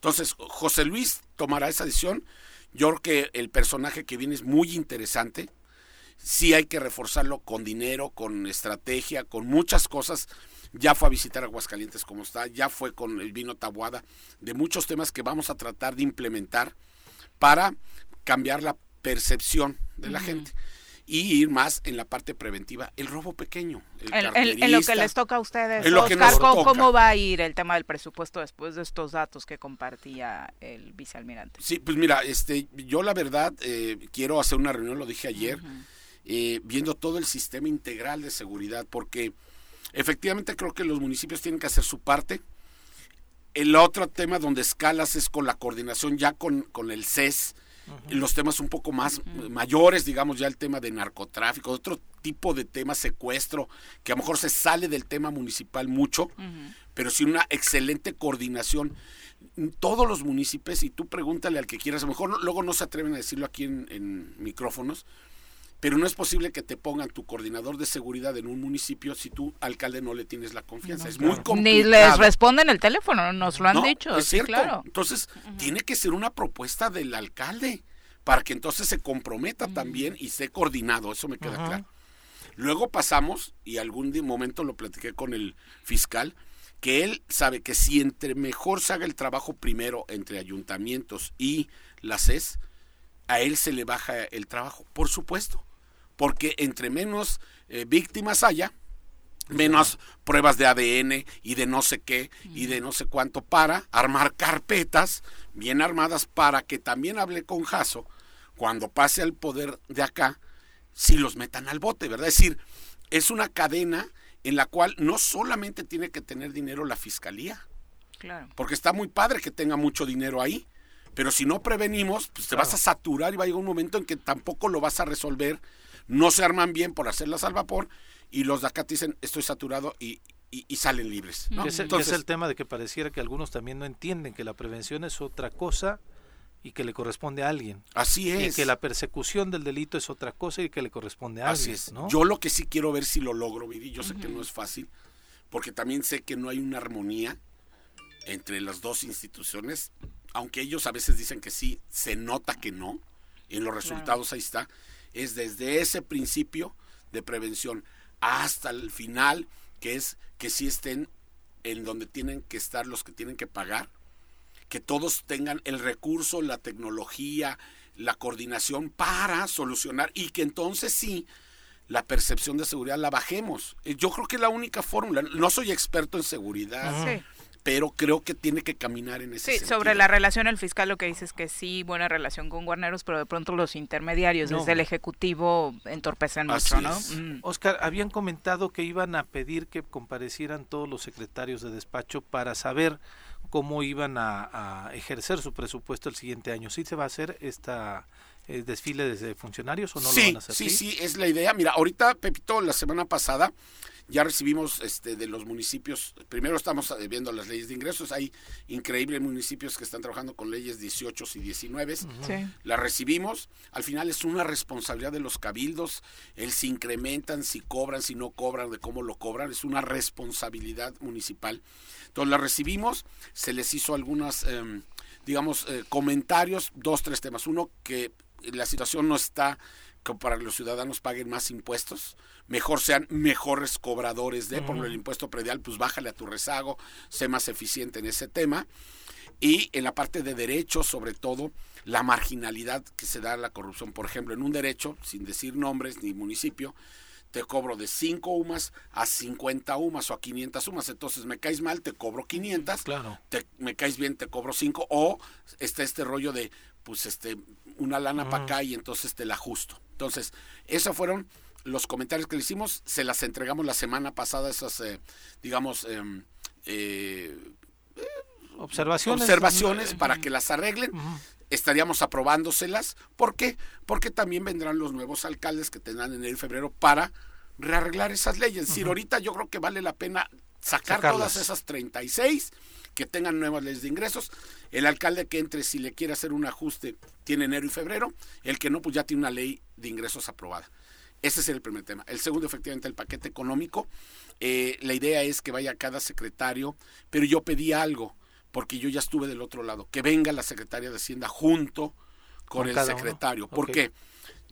Entonces, José Luis tomará esa decisión. Yo creo que el personaje que viene es muy interesante. sí hay que reforzarlo con dinero, con estrategia, con muchas cosas. Ya fue a visitar Aguascalientes como está, ya fue con el vino Tabuada, de muchos temas que vamos a tratar de implementar para cambiar la percepción de la gente y ir más en la parte preventiva, el robo pequeño. El en, lo que les toca a ustedes, Oscar, ¿cómo, va a ir el tema del presupuesto después de estos datos que compartía el vicealmirante? Sí, pues mira, este, yo la verdad eh, quiero hacer una reunión, lo dije ayer, eh, viendo todo el sistema integral de seguridad, porque efectivamente creo que los municipios tienen que hacer su parte. El otro tema donde escalas es con la coordinación ya con, con el CES, los temas un poco más mayores, digamos ya el tema de narcotráfico, otro tipo de tema secuestro, que a lo mejor se sale del tema municipal mucho, pero sin una excelente coordinación. Todos los municipios, y tú pregúntale al que quieras, a lo mejor luego no se atreven a decirlo aquí en, micrófonos, pero no es posible que te pongan tu coordinador de seguridad en un municipio si tú, alcalde, no le tienes la confianza. es muy complicado. Ni les responden el teléfono, nos lo han dicho. Es cierto. Claro. Entonces, tiene que ser una propuesta del alcalde para que entonces se comprometa también y esté coordinado, eso me queda claro. Luego pasamos, y algún momento lo platiqué con el fiscal, que él sabe que si entre mejor se haga el trabajo primero entre ayuntamientos y la CES, a él se le baja el trabajo, por supuesto, porque entre menos eh, víctimas haya, menos pruebas de ADN y de no sé qué y de no sé cuánto para armar carpetas bien armadas para que también hable con Jaso cuando pase al poder de acá, si los metan al bote, ¿verdad? Es decir, es una cadena en la cual no solamente tiene que tener dinero la fiscalía, claro. porque está muy padre que tenga mucho dinero ahí, pero si no prevenimos, pues te vas a saturar y va a llegar un momento en que tampoco lo vas a resolver, no se arman bien por hacerlas al vapor y los de acá te dicen estoy saturado y, y, salen libres. ¿no? Es, Entonces, es el tema de que pareciera que algunos también no entienden que la prevención es otra cosa y que le corresponde a alguien. Así es. Y que la persecución del delito es otra cosa y que le corresponde a alguien. es. Yo lo que sí quiero ver si lo logro, Viri, yo sé que no es fácil, porque también sé que no hay una armonía entre las dos instituciones, aunque ellos a veces dicen que sí, se nota que no, en los resultados ahí está, es desde ese principio de prevención hasta el final, que es que sí estén en donde tienen que estar los que tienen que pagar, que todos tengan el recurso, la tecnología, la coordinación para solucionar y que entonces sí la percepción de seguridad la bajemos. Yo creo que es la única fórmula. No soy experto en seguridad pero creo que tiene que caminar en ese sí, sobre la relación, el fiscal lo que dice es que sí, buena relación con guarneros, pero de pronto los intermediarios desde el Ejecutivo entorpecen mucho, ¿no? Mm. Oscar, habían comentado que iban a pedir que comparecieran todos los secretarios de despacho para saber cómo iban a, ejercer su presupuesto el siguiente año. ¿Sí se va a hacer esta eh, desfile de funcionarios o no lo van a hacer? Sí, sí, es la idea. Mira, ahorita, Pepito, la semana pasada ya recibimos este, de los municipios, primero estamos viendo las leyes de ingresos, hay increíbles municipios que están trabajando con leyes 18 y 19, sí. las recibimos, al final es una responsabilidad de los cabildos, el si incrementan, si cobran, si no cobran, de cómo lo cobran, es una responsabilidad municipal. Entonces la recibimos, se les hizo algunos, em, digamos, eh, comentarios, dos, tres temas. Uno, que la situación no está para que los ciudadanos paguen más impuestos, mejor sean mejores cobradores de, por el impuesto predial, pues bájale a tu rezago, sé más eficiente en ese tema. Y en la parte de derechos, sobre todo, la marginalidad que se da a la corrupción. Por ejemplo, en un derecho, sin decir nombres ni municipio, te cobro de 5 UMAS a 50 UMAS o a 500 UMAS. Entonces, me caes mal, te cobro 500. Claro. Te, me caes bien, te cobro 5. O está este rollo de, pues, este, una lana para acá y entonces te la ajusto. Entonces, esos fueron los comentarios que le hicimos. Se las entregamos la semana pasada, esas, eh, digamos, em, eh, observaciones, observaciones para que las arreglen. Estaríamos aprobándoselas. ¿Por qué? Porque también vendrán los nuevos alcaldes que tendrán en y febrero para rearreglar esas leyes. Es decir, ahorita yo creo que vale la pena sacar todas esas 36 que tengan nuevas leyes de ingresos. El alcalde que entre, si le quiere hacer un ajuste, tiene enero y febrero. El que no, pues ya tiene una ley de ingresos aprobada. Ese es el primer tema. El segundo, efectivamente, el paquete económico. Eh, la idea es que vaya cada secretario, pero yo pedí algo, porque yo ya estuve del otro lado, que venga la secretaria de Hacienda junto con, el secretario. ¿Por qué?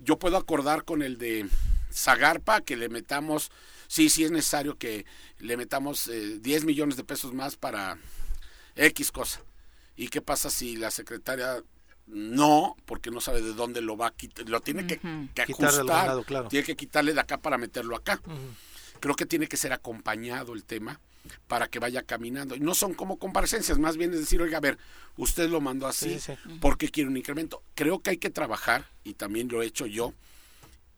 yo puedo acordar con el de Zagarpa que le metamos, sí, sí es necesario que le metamos 10 millones de pesos más para X cosa. ¿Y qué pasa si la secretaria no, porque no sabe de dónde lo va a quitar, lo tiene que, ajustar, tiene que quitarle de acá para meterlo acá. Creo que tiene que ser acompañado el tema para que vaya caminando. Y no son como comparecencias, más bien es decir, oiga, a ver, usted lo mandó así porque quiere un incremento. Creo que hay que trabajar, y también lo he hecho yo,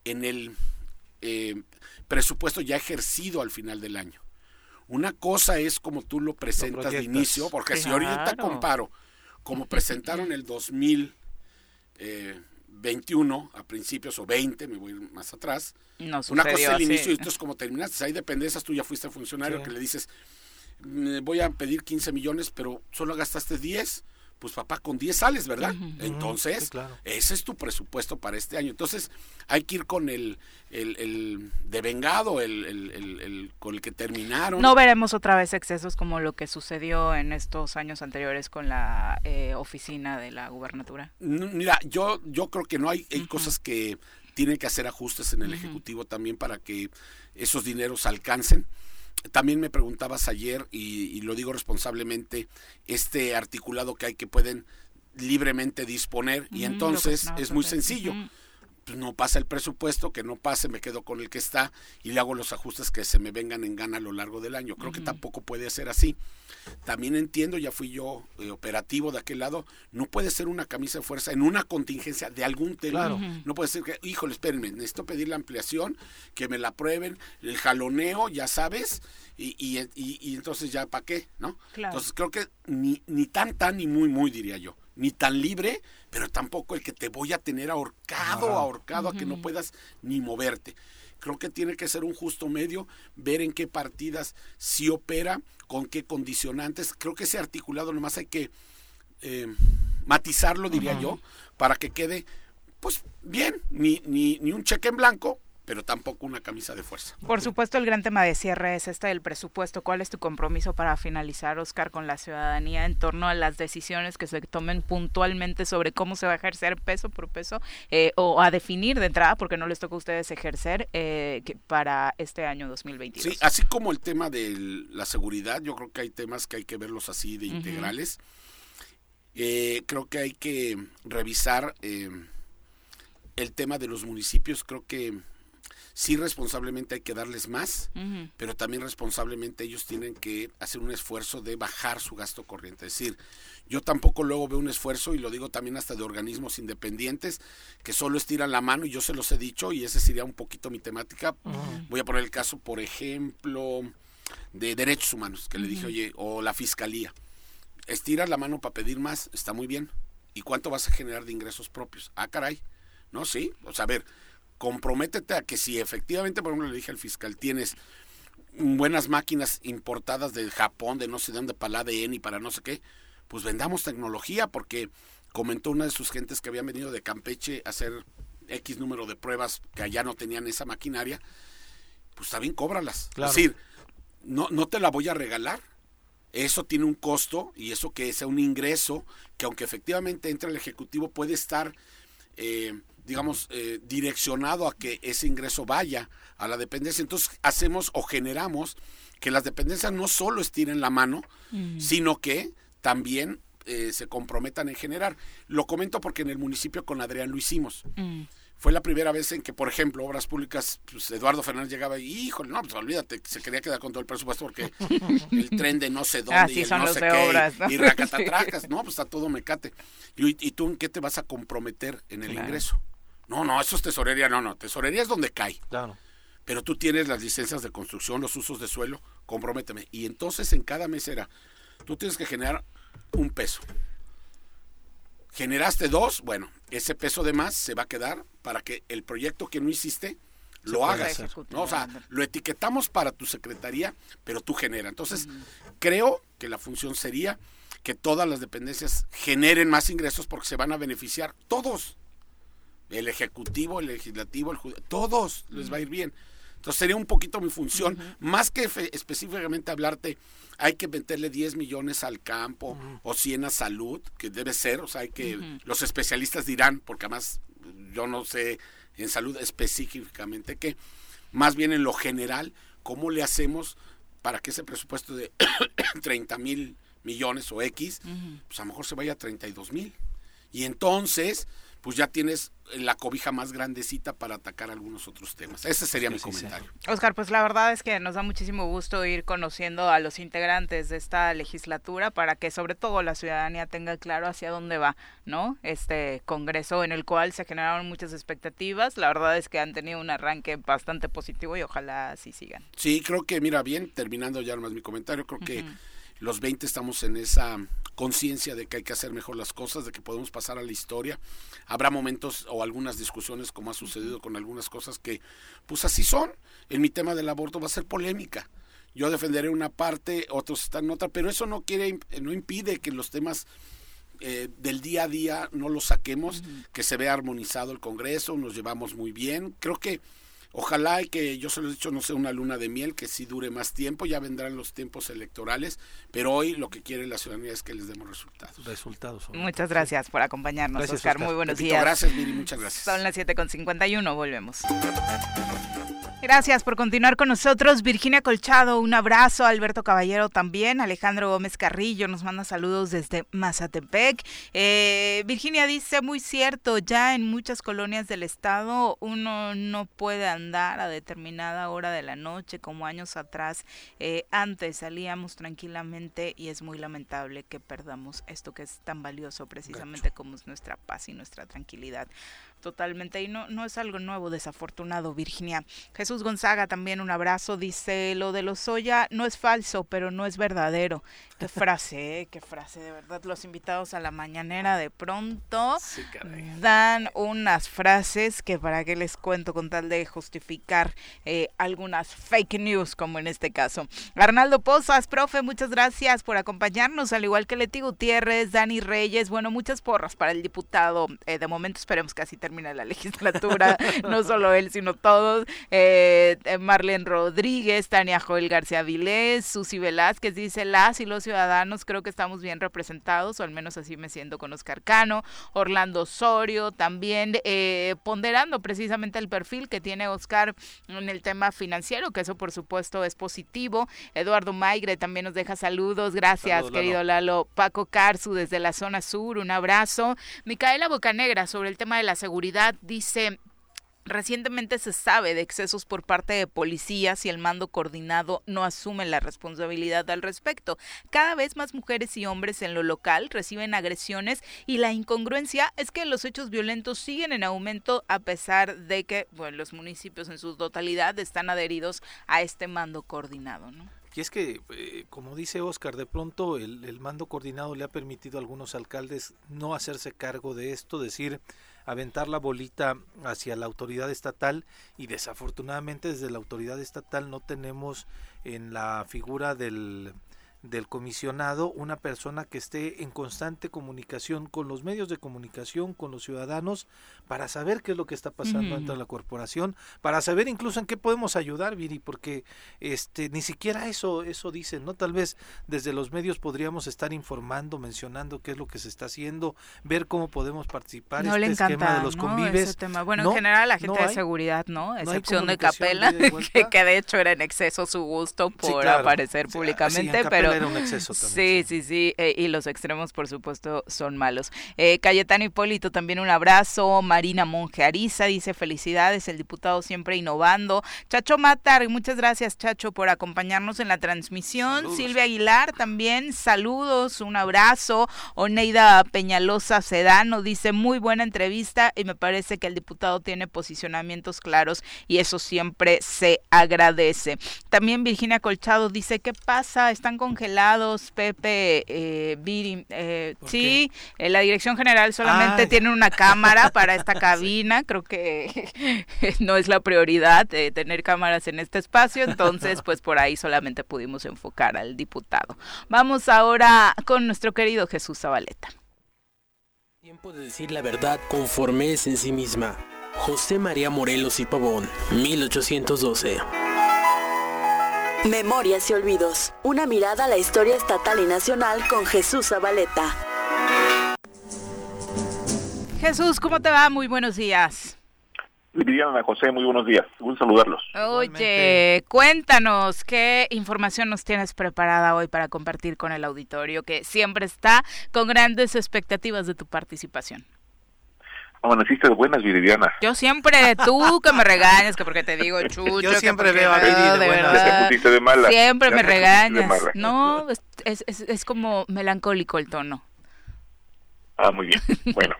en el eh, presupuesto ya ejercido al final del año. Una cosa es como tú lo presentas de inicio, porque si ahorita comparo como presentaron el 2021 a principios o 20, me voy más atrás. una cosa es el inicio y esto es como terminaste. Hay dependencias, tú ya fuiste funcionario que le dices, voy a pedir 15 millones, pero solo gastaste 10 pues papá, con 10 sales, ¿verdad? Entonces, ese es tu presupuesto para este año. Entonces, hay que ir con el, el, el devengado, el, el, con el que terminaron. No veremos otra vez excesos como lo que sucedió en estos años anteriores con la eh, oficina de la gubernatura. Mira, yo, yo creo que no hay, hay cosas que tienen que hacer ajustes en el Ejecutivo también para que esos dineros alcancen también me preguntabas ayer, y, lo digo responsablemente, este articulado que hay que pueden libremente disponer, y entonces es muy sencillo. Pues, no pasa el presupuesto, que no pase, me quedo con el que está y le hago los ajustes que se me vengan en gana a lo largo del año. Creo que tampoco puede ser así. También entiendo, ya fui yo eh, operativo de aquel lado, no puede ser una camisa de fuerza en una contingencia de algún tema. No puede ser que, híjole, espérenme, necesito pedir la ampliación, que me la aprueben, el jaloneo, ya sabes, y, y, y, entonces ya para qué, ¿no? Entonces creo que ni, ni tan, tan, ni muy, muy, diría yo ni tan libre, pero tampoco el que te voy a tener ahorcado, ahorcado, a que no puedas ni moverte. Creo que tiene que ser un justo medio, ver en qué partidas sí opera, con qué condicionantes. Creo que ese articulado nomás hay que eh, matizarlo, diría yo, para que quede, pues bien, ni, ni, ni un cheque en blanco, pero tampoco una camisa de fuerza. Por supuesto, el gran tema de cierre es este del presupuesto. ¿Cuál es tu compromiso para finalizar, Oscar, con la ciudadanía en torno a las decisiones que se tomen puntualmente sobre cómo se va a ejercer peso por peso eh, o a definir de entrada, porque no les toca a ustedes ejercer eh, para este año 2022? Sí, así como el tema de la seguridad, yo creo que hay temas que hay que verlos así de integrales. Eh, creo que hay que revisar el tema de los municipios. Creo que sí responsablemente hay que darles más, pero también responsablemente ellos tienen que hacer un esfuerzo de bajar su gasto corriente. Es decir, yo tampoco luego veo un esfuerzo, y lo digo también hasta de organismos independientes, que solo estiran la mano, y yo se los he dicho, y ese sería un poquito mi temática. Voy a poner el caso, por ejemplo, de derechos humanos, que le dije, oye, o la fiscalía. Estiras la mano para pedir más, está muy bien. ¿Y cuánto vas a generar de ingresos propios? Ah, caray. No, sí. O sea, a ver, comprométete a que si efectivamente, por ejemplo, le dije al fiscal, tienes buenas máquinas importadas de Japón, de no sé dónde, para la ADN y para no sé qué, pues vendamos tecnología, porque comentó una de sus gentes que había venido de Campeche a hacer X número de pruebas que allá no tenían esa maquinaria, pues también cóbralas. Es decir, no, no te la voy a regalar. Eso tiene un costo y eso que sea un ingreso que aunque efectivamente entre el Ejecutivo puede estar eh, digamos, eh, direccionado a que ese ingreso vaya a la dependencia. Entonces hacemos o generamos que las dependencias no solo estiren la mano, sino que también eh, se comprometan en generar. Lo comento porque en el municipio con Adrián lo hicimos. Mm. Fue la primera vez en que, por ejemplo, Obras Públicas, pues Eduardo Fernández llegaba y, híjole, no, pues olvídate, se quería quedar con todo el presupuesto porque <laughs> el tren de no sé dónde y el no sé qué, y <laughs> racatatracas, no, pues está todo mecate. Y, y, tú en qué te vas a comprometer en el ingreso? No, no, eso es tesorería, no, no, tesorería es donde cae. Claro. Pero tú tienes las licencias de construcción, los usos de suelo, comprométeme. Y entonces en cada mes era, tú tienes que generar un peso. Generaste dos, bueno, ese peso de más se va a quedar para que el proyecto que no hiciste lo hagas. ¿no? O sea, lo etiquetamos para tu secretaría, pero tú genera. Entonces, creo que la función sería que todas las dependencias generen más ingresos porque se van a beneficiar todos el ejecutivo, el legislativo, el todos les va a ir bien. Entonces sería un poquito mi función, más que específicamente hablarte, hay que meterle 10 millones al campo o 100 a salud, que debe ser, o sea, hay que, los especialistas dirán, porque además yo no sé en salud específicamente que más bien en lo general, ¿cómo le hacemos para que ese presupuesto de <coughs> 30 mil millones o X, pues a lo mejor se vaya a 32 mil? Y entonces, pues ya tienes la cobija más grandecita para atacar algunos otros temas. Ese sería mi comentario. Oscar, pues la verdad es que nos da muchísimo gusto ir conociendo a los integrantes de esta legislatura para que sobre todo la ciudadanía tenga claro hacia dónde va, ¿no? Este Congreso en el cual se generaron muchas expectativas. La verdad es que han tenido un arranque bastante positivo y ojalá así sigan. Sí, creo que, mira, bien, terminando ya más mi comentario, creo que los 20 estamos en esa conciencia de que hay que hacer mejor las cosas, de que podemos pasar a la historia. Habrá momentos o algunas discusiones, como ha sucedido con algunas cosas que, pues así son. En mi tema del aborto va a ser polémica. Yo defenderé una parte, otros están en otra, pero eso no quiere, no impide que los temas eh, del día a día no los saquemos, que se vea armonizado el Congreso, nos llevamos muy bien. Creo que Ojalá y que yo se lo he dicho, no sea una luna de miel, que sí dure más tiempo, ya vendrán los tiempos electorales, pero hoy lo que quiere la ciudadanía es que les demos resultados. Resultados. Muchas gracias por acompañarnos, Oscar. Muy buenos días. Gracias, Miri, muchas gracias. Son las 7.51, volvemos. Gracias por continuar con nosotros. Virginia Colchado, un abrazo. Alberto Caballero también. Alejandro Gómez Carrillo nos manda saludos desde Mazatepec. Eh, Virginia dice, muy cierto, ya en muchas colonias del estado uno no puede andar a determinada hora de la noche como años atrás. Eh, antes salíamos tranquilamente y es muy lamentable que perdamos esto que es tan valioso precisamente como es nuestra paz y nuestra tranquilidad totalmente y no, no es algo nuevo, desafortunado, Virginia. Jesús Gonzaga también un abrazo, dice, lo de los soya no es falso, pero no es verdadero. Qué frase, ¿eh? qué frase, de verdad, los invitados a la mañanera de pronto dan unas frases que para qué les cuento con tal de justificar eh, algunas fake news, como en este caso. Arnaldo Pozas, profe, muchas gracias por acompañarnos, al igual que Leti Gutiérrez, Dani Reyes, bueno, muchas porras para el diputado. Eh, de momento esperemos que así termine la <laughs> legislatura, no solo él, sino todos. Eh, Marlene Rodríguez, Tania Joel García Vilés, Susi Velázquez dice, las y los ciudadanos creo que estamos bien representados, o al menos así me siento con Oscar Cano, Orlando Osorio, también eh, ponderando precisamente el perfil que tiene Oscar en el tema financiero, que eso por supuesto es positivo. Eduardo Maigre también nos deja saludos, gracias querido Lalo. Paco Carzu desde la zona sur, un abrazo. Micaela Bocanegra sobre el tema de la seguridad dice Recientemente se sabe de excesos por parte de policías y el mando coordinado no asume la responsabilidad al respecto. Cada vez más mujeres y hombres en lo local reciben agresiones y la incongruencia es que los hechos violentos siguen en aumento a pesar de que bueno, los municipios en su totalidad están adheridos a este mando coordinado. ¿no? Y es que, eh, como dice Oscar, de pronto el, el mando coordinado le ha permitido a algunos alcaldes no hacerse cargo de esto, decir, aventar la bolita hacia la autoridad estatal y desafortunadamente desde la autoridad estatal no tenemos en la figura del del comisionado una persona que esté en constante comunicación con los medios de comunicación, con los ciudadanos, para saber qué es lo que está pasando dentro de la corporación, para saber incluso en qué podemos ayudar, Viri, porque este ni siquiera eso eso dicen, ¿no? Tal vez desde los medios podríamos estar informando, mencionando qué es lo que se está haciendo, ver cómo podemos participar no este esquema de los convives. Bueno, en general la gente de seguridad, ¿no? Excepción de Capela, <laughs> que, de hecho era en exceso su gusto por aparecer públicamente, pero era un exceso también. Sí, sí, sí, eh, y los extremos, por supuesto, son malos. Eh, Cayetano Hipólito, también un abrazo. Marina Monge Ariza dice felicidades, el diputado siempre innovando. Chacho Matar, muchas gracias, Chacho, por acompañarnos en la transmisión. Silvia Aguilar, también saludos, un abrazo. Oneida Peñalosa Sedano dice muy buena entrevista y me parece que el diputado tiene posicionamientos claros y eso siempre se agradece. También Virginia Colchado dice, ¿qué pasa? ¿Están con congelados, Pepe, eh, eh, sí, eh, la dirección general solamente tiene una cámara para esta <laughs> cabina, creo que <laughs> no es la prioridad tener cámaras en este espacio, entonces <laughs> pues por ahí solamente pudimos enfocar al diputado. Vamos ahora con nuestro querido Jesús Zabaleta. Tiempo de decir la verdad conforme es en sí misma. José María Morelos y Pavón, 1812. Memorias y Olvidos. Una mirada a la historia estatal y nacional con Jesús Zabaleta. Jesús, ¿cómo te va? Muy buenos días. Viviana José, muy buenos días. Un saludarlos. Oye, cuéntanos qué información nos tienes preparada hoy para compartir con el auditorio que siempre está con grandes expectativas de tu participación. Amaneciste de buenas, Viridiana. Yo siempre, tú que me regañas, que porque te digo <laughs> chucho. Yo siempre veo a Viri de, buenas. de mala. Siempre me regañas. No, es, es, es, como melancólico el tono. Ah, muy bien. Bueno,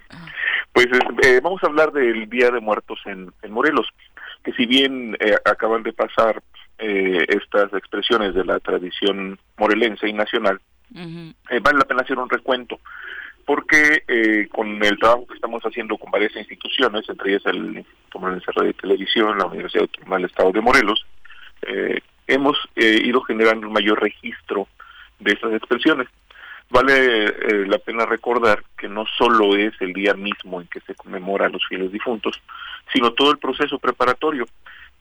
pues eh, vamos a hablar del Día de Muertos en, en Morelos, que si bien eh, acaban de pasar eh, estas expresiones de la tradición morelense y nacional, vale la pena hacer un recuento porque eh, con el trabajo que estamos haciendo con varias instituciones, entre ellas el Instituto de Televisión, la Universidad Autónoma del Estado de Morelos, eh, hemos eh, ido generando un mayor registro de estas expresiones. Vale la pena recordar que no solo es el día mismo en que se conmemora a los fieles difuntos, sino todo el proceso preparatorio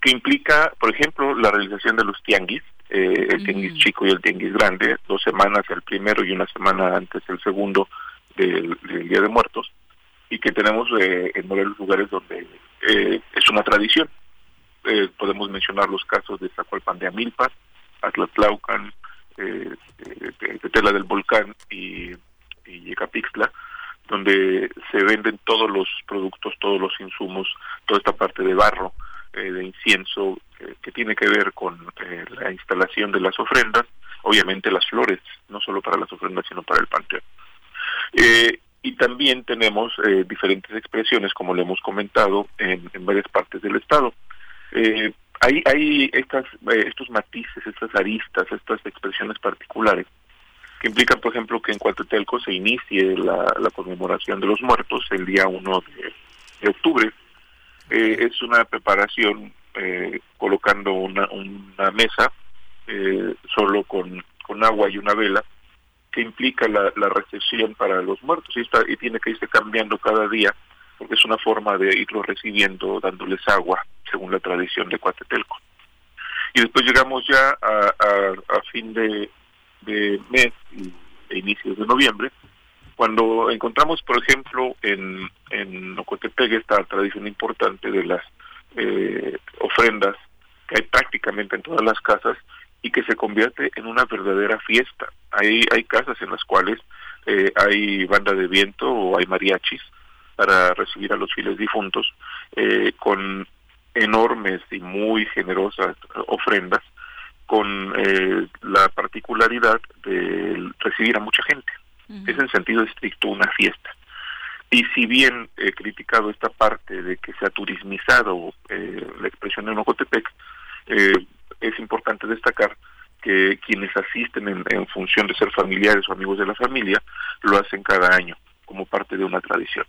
que implica, por ejemplo, la realización de los tianguis, el tianguis chico y el tianguis grande, dos semanas el primero y una semana antes el segundo, del, Día de Muertos y que tenemos eh, en Morelos lugares donde eh, es una tradición. Eh, podemos mencionar los casos de Zacualpan de Amilpas, Atlatlaucan, eh, Tetela del Volcán y, Yecapixtla, donde se venden todos los productos, todos los insumos, toda esta parte de barro, de incienso, que tiene que ver con la instalación de las ofrendas, obviamente las flores, no solo para las ofrendas, sino para el panteón. Eh, y también tenemos eh, diferentes expresiones, como le hemos comentado, en, varias partes del Estado. Eh, hay hay estas, eh, estos matices, estas aristas, estas expresiones particulares que implican, por ejemplo, que en Cuatetelco se inicie la, conmemoración de los muertos el día 1 de, octubre. es una preparación colocando una, una mesa solo con, con agua y una vela que implica la, recepción para los muertos y, está, y tiene que irse cambiando cada día porque es una forma de irlos recibiendo dándoles agua según la tradición de Cuatetelco. Y después llegamos ya a, fin de, de mes e inicios de noviembre, cuando encontramos, por ejemplo, en, en Ocotepec esta tradición importante de las eh, ofrendas que hay prácticamente en todas las casas, y que se convierte en una verdadera fiesta. Hay, hay casas en las cuales eh, hay banda de viento o hay mariachis para recibir a los fieles difuntos eh, con enormes y muy generosas ofrendas con eh, la particularidad de recibir a mucha gente. Es en sentido estricto una fiesta. Y si bien he criticado esta parte de que se ha turismizado la expresión de Nocotepec, eh, es importante destacar que quienes asisten en, función de ser familiares o amigos de la familia lo hacen cada año como parte de una tradición.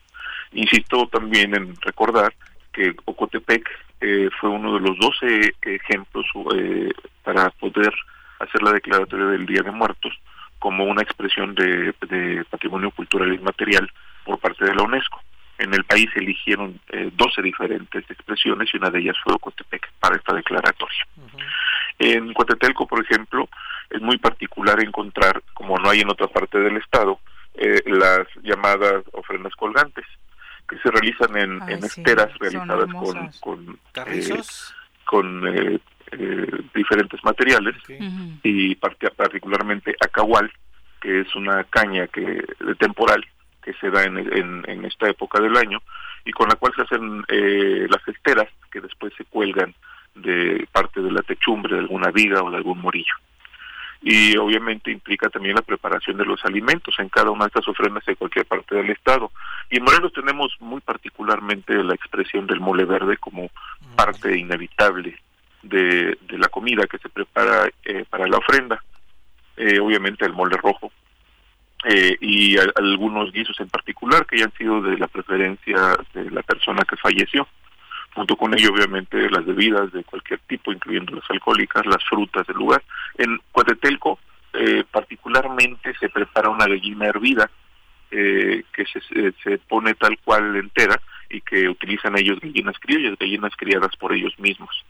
Insisto también en recordar que Ocotepec eh, fue uno de los 12 ejemplos eh, para poder hacer la declaratoria del Día de Muertos como una expresión de, de patrimonio cultural y material por parte de la UNESCO. En el país eligieron eh, 12 diferentes expresiones y una de ellas fue Ocotepec para esta declaratoria. En Coatetelco, por ejemplo, es muy particular encontrar, como no hay en otra parte del estado, eh, las llamadas ofrendas colgantes, que se realizan en, esteras realizadas con con, eh, con eh, diferentes materiales y particularmente acahual, que es una caña que de temporal que se da en, en, esta época del año y con la cual se hacen las esteras que después se cuelgan de parte de la techumbre de alguna viga o de algún morillo. Y obviamente implica también la preparación de los alimentos en cada una de estas ofrendas de cualquier parte del estado. Y en Morelos tenemos muy particularmente la expresión del mole verde como parte inevitable de, de la comida que se prepara eh, para la ofrenda. Eh, obviamente el mole rojo, eh, y algunos guisos en particular que hayan sido de la preferencia de la persona que falleció junto con ello obviamente las bebidas de cualquier tipo, incluyendo las alcohólicas, las frutas del lugar. En Cuatetelco eh, particularmente se prepara una gallina hervida eh, que se, se pone tal cual entera y que utilizan ellos gallinas criollas, gallinas criadas por ellos mismos.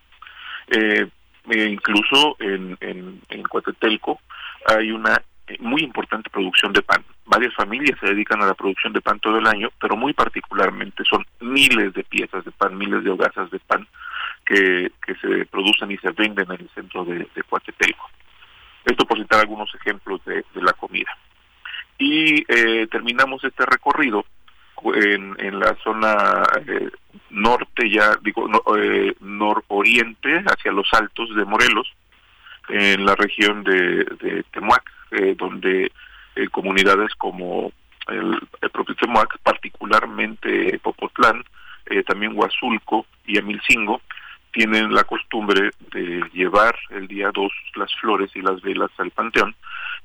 Eh, incluso en, en, en Cuatetelco hay una muy importante producción de pan. Varias familias se dedican a la producción de pan todo el año, pero muy particularmente son miles de piezas de pan, miles de hogazas de pan que, que se producen y se venden en el centro de, de. Esto por citar algunos ejemplos de, la comida. Y eh, terminamos este recorrido en, la zona eh, norte, ya digo, eh, nororiente, hacia los altos de Morelos, en la región de, de Temuac, eh, donde eh, comunidades como el, propio Temuac, particularmente Popotlán, eh, también Huazulco y Amilcingo, tienen la costumbre de llevar el día 2 las flores y las velas al panteón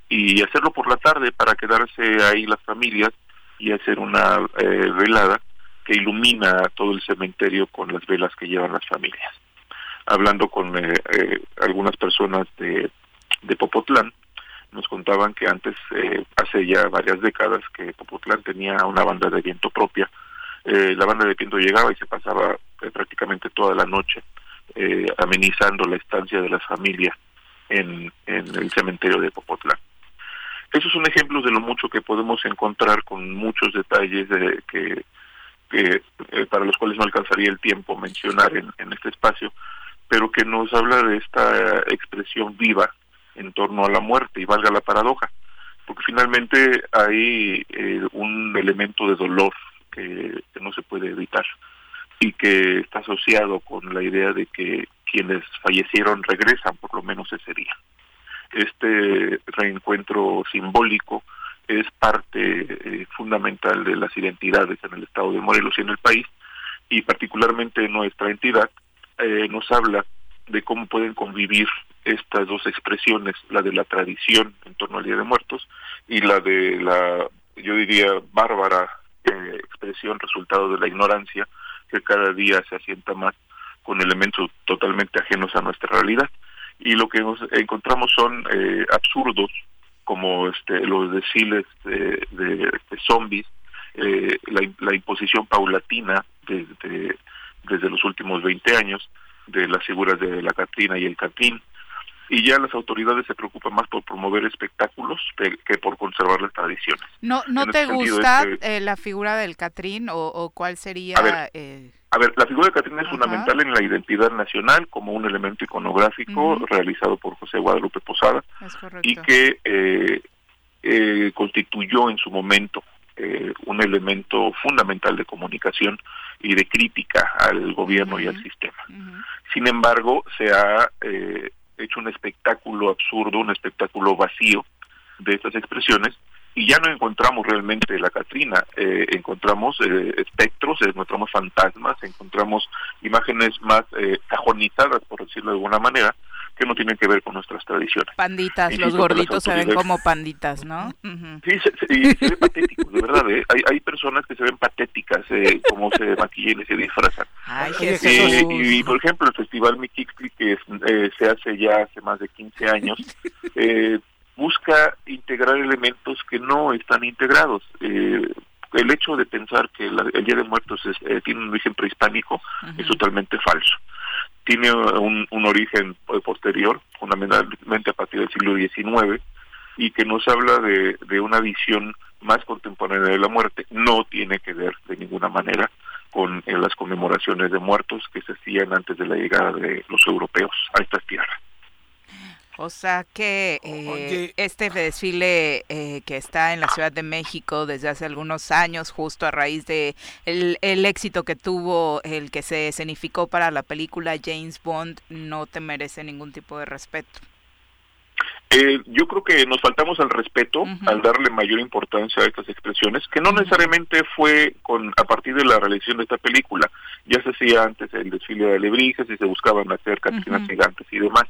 y hacerlo por la tarde para quedarse ahí las familias y hacer una velada que ilumina todo el cementerio con las velas que llevan las familias. Hablando con algunas personas de Popotlán, nos contaban que antes, eh, hace ya varias décadas, que Popotlán tenía una banda de viento propia. Eh, la banda de viento llegaba y se pasaba eh, prácticamente toda la noche amenizando la estancia de las familias en, en el cementerio de Popotlán. Esos son ejemplos de lo mucho que podemos encontrar con muchos detalles de, que, que para los cuales no alcanzaría el tiempo mencionar en, en este espacio, pero que nos habla de esta expresión viva en torno a la muerte y valga la paradoja, porque finalmente hay eh, un elemento de dolor que, no se puede evitar y que está asociado con la idea de que quienes fallecieron regresan por lo menos ese día. Este reencuentro simbólico es parte eh, fundamental de las identidades en el estado de Morelos y en el país y particularmente nuestra entidad eh, nos habla de cómo pueden convivir estas dos expresiones, la de la tradición en torno al Día de Muertos y la de la, yo diría, bárbara eh, expresión resultado de la ignorancia que cada día se asienta más con elementos totalmente ajenos a nuestra realidad. Y lo que nos encontramos son eh, absurdos como este, los desfiles de, zombies, eh, la, la, imposición paulatina desde, desde los últimos 20 años de las figuras de la Catrina y el Catrín, y ya las autoridades se preocupan más por promover espectáculos que, por conservar las tradiciones. ¿No, no te gusta este eh, la figura del Catrín o, cuál sería? A ver, eh, a ver, la figura del Catrín es fundamental en la identidad nacional como un elemento iconográfico realizado por José Guadalupe Posada y que eh, constituyó en su momento un elemento fundamental de comunicación y de crítica al gobierno y al sistema. Sin embargo, se ha hecho un espectáculo absurdo, un espectáculo vacío de estas expresiones y ya no encontramos realmente la Catrina, eh, encontramos eh, espectros, encontramos fantasmas, encontramos imágenes más eh, cajonizadas, por decirlo de alguna manera, que no tienen que ver con nuestras tradiciones. Panditas, los gorditos se ven como panditas, ¿no? Sí, se, y se ven patéticos, de verdad. ¿eh? Hay, hay personas que se ven patéticas, eh, como se maquillan y se disfrazan. Ay, eh, y, por ejemplo, el Festival Mikixli, que eh, se hace ya hace más de 15 años, <laughs> eh, busca integrar elementos que no están integrados. Eh, el hecho de pensar que el Día de Muertos es, tiene un origen prehispánico es totalmente falso tiene un, un origen eh, posterior, fundamentalmente a partir del siglo XIX, y que nos habla de, de una visión más contemporánea de la muerte. No tiene que ver de ninguna manera con eh, las conmemoraciones de muertos que se hacían antes de la llegada de los europeos a estas tierras. O sea que eh, este desfile eh, que está en la Ciudad de México desde hace algunos años, justo a raíz de el, éxito que tuvo el que se escenificó para la película James Bond, no te merece ningún tipo de respeto. Eh, yo creo que nos faltamos al respeto al darle mayor importancia a estas expresiones, que no necesariamente fue con a partir de la realización de esta película. Ya se hacía antes el desfile de alebrijes y se buscaban hacer cantinas gigantes y demás.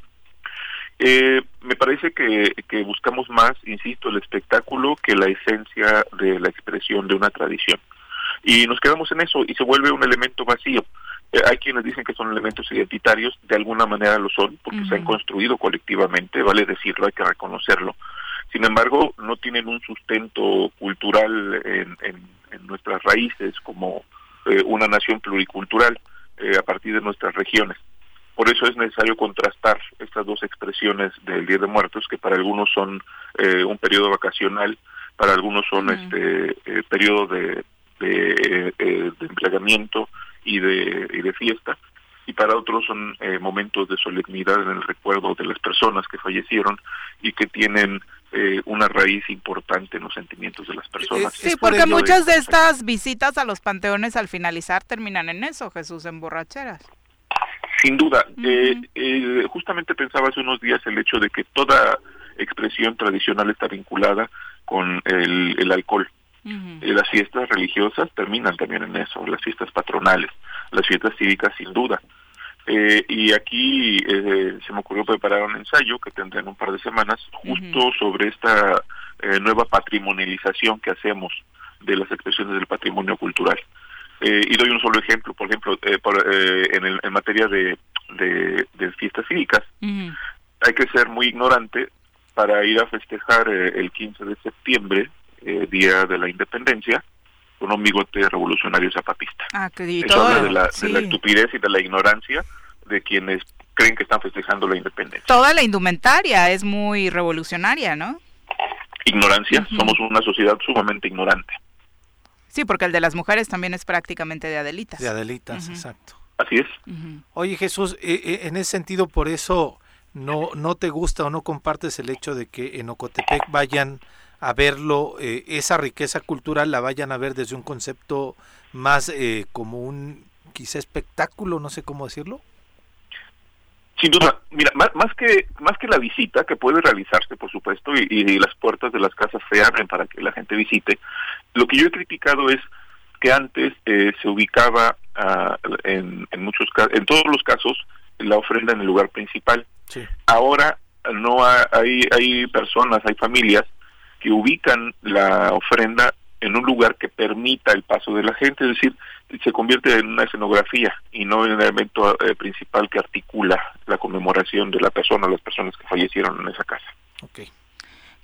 Eh, me parece que, que buscamos más, insisto, el espectáculo que la esencia de la expresión de una tradición. Y nos quedamos en eso y se vuelve un elemento vacío. Eh, hay quienes dicen que son elementos identitarios, de alguna manera lo son, porque se han construido colectivamente, vale decirlo, hay que reconocerlo. Sin embargo, no tienen un sustento cultural en, en, nuestras raíces como eh, una nación pluricultural a partir de nuestras regiones. Por eso es necesario contrastar estas dos expresiones del Día de Muertos, que para algunos son eh, un periodo vacacional, para algunos son este eh, periodo de, de, eh, de empleamiento y de, y de fiesta, y para otros son eh, momentos de solemnidad en el recuerdo de las personas que fallecieron y que tienen eh, una raíz importante en los sentimientos de las personas. Sí, porque muchas de estas visitas a los panteones al finalizar terminan en eso, Jesús, en borracheras. Sin duda. eh, justamente pensaba hace unos días el hecho de que toda expresión tradicional está vinculada con el, el alcohol. Las fiestas religiosas terminan también en eso, las fiestas patronales, las fiestas cívicas sin duda. Eh, y aquí eh, se me ocurrió preparar un ensayo que tendré en un par de semanas justo sobre esta eh, nueva patrimonialización que hacemos de las expresiones del patrimonio cultural. Y doy un solo ejemplo, por ejemplo, por, en, el, en, materia de, de, de fiestas cívicas, hay que ser muy ignorante para ir a festejar el 15 de septiembre eh, Día de la Independencia con un bigote revolucionario zapatista. Ah, que Eso habla de la, sí. de la estupidez y de la ignorancia de quienes creen que están festejando la independencia. Toda la indumentaria es muy revolucionaria, ¿no? Ignorancia, uh -huh. somos una sociedad sumamente ignorante. Sí, porque el de las mujeres también es prácticamente de Adelitas. De Adelitas, uh -huh. exacto. Así es. Uh -huh. Oye Jesús, eh, eh, en ese sentido, por eso no, no te gusta o no compartes el hecho de que en Ocotepec vayan a verlo, eh, esa riqueza cultural la vayan a ver desde un concepto más eh, como un quizá espectáculo, no sé cómo decirlo. Sin duda, mira, más, más que más que la visita que puede realizarse, por supuesto, y, y, las puertas de las casas se abren para que la gente visite. Lo que yo he criticado es que antes eh, se ubicaba uh, en, en muchos en todos los casos la ofrenda en el lugar principal. Sí. Ahora no hay hay personas, hay familias que ubican la ofrenda en un lugar que permita el paso de la gente, es decir, se convierte en una escenografía y no en el elemento eh, principal que articula la conmemoración de la persona, las personas que fallecieron en esa casa. Okay.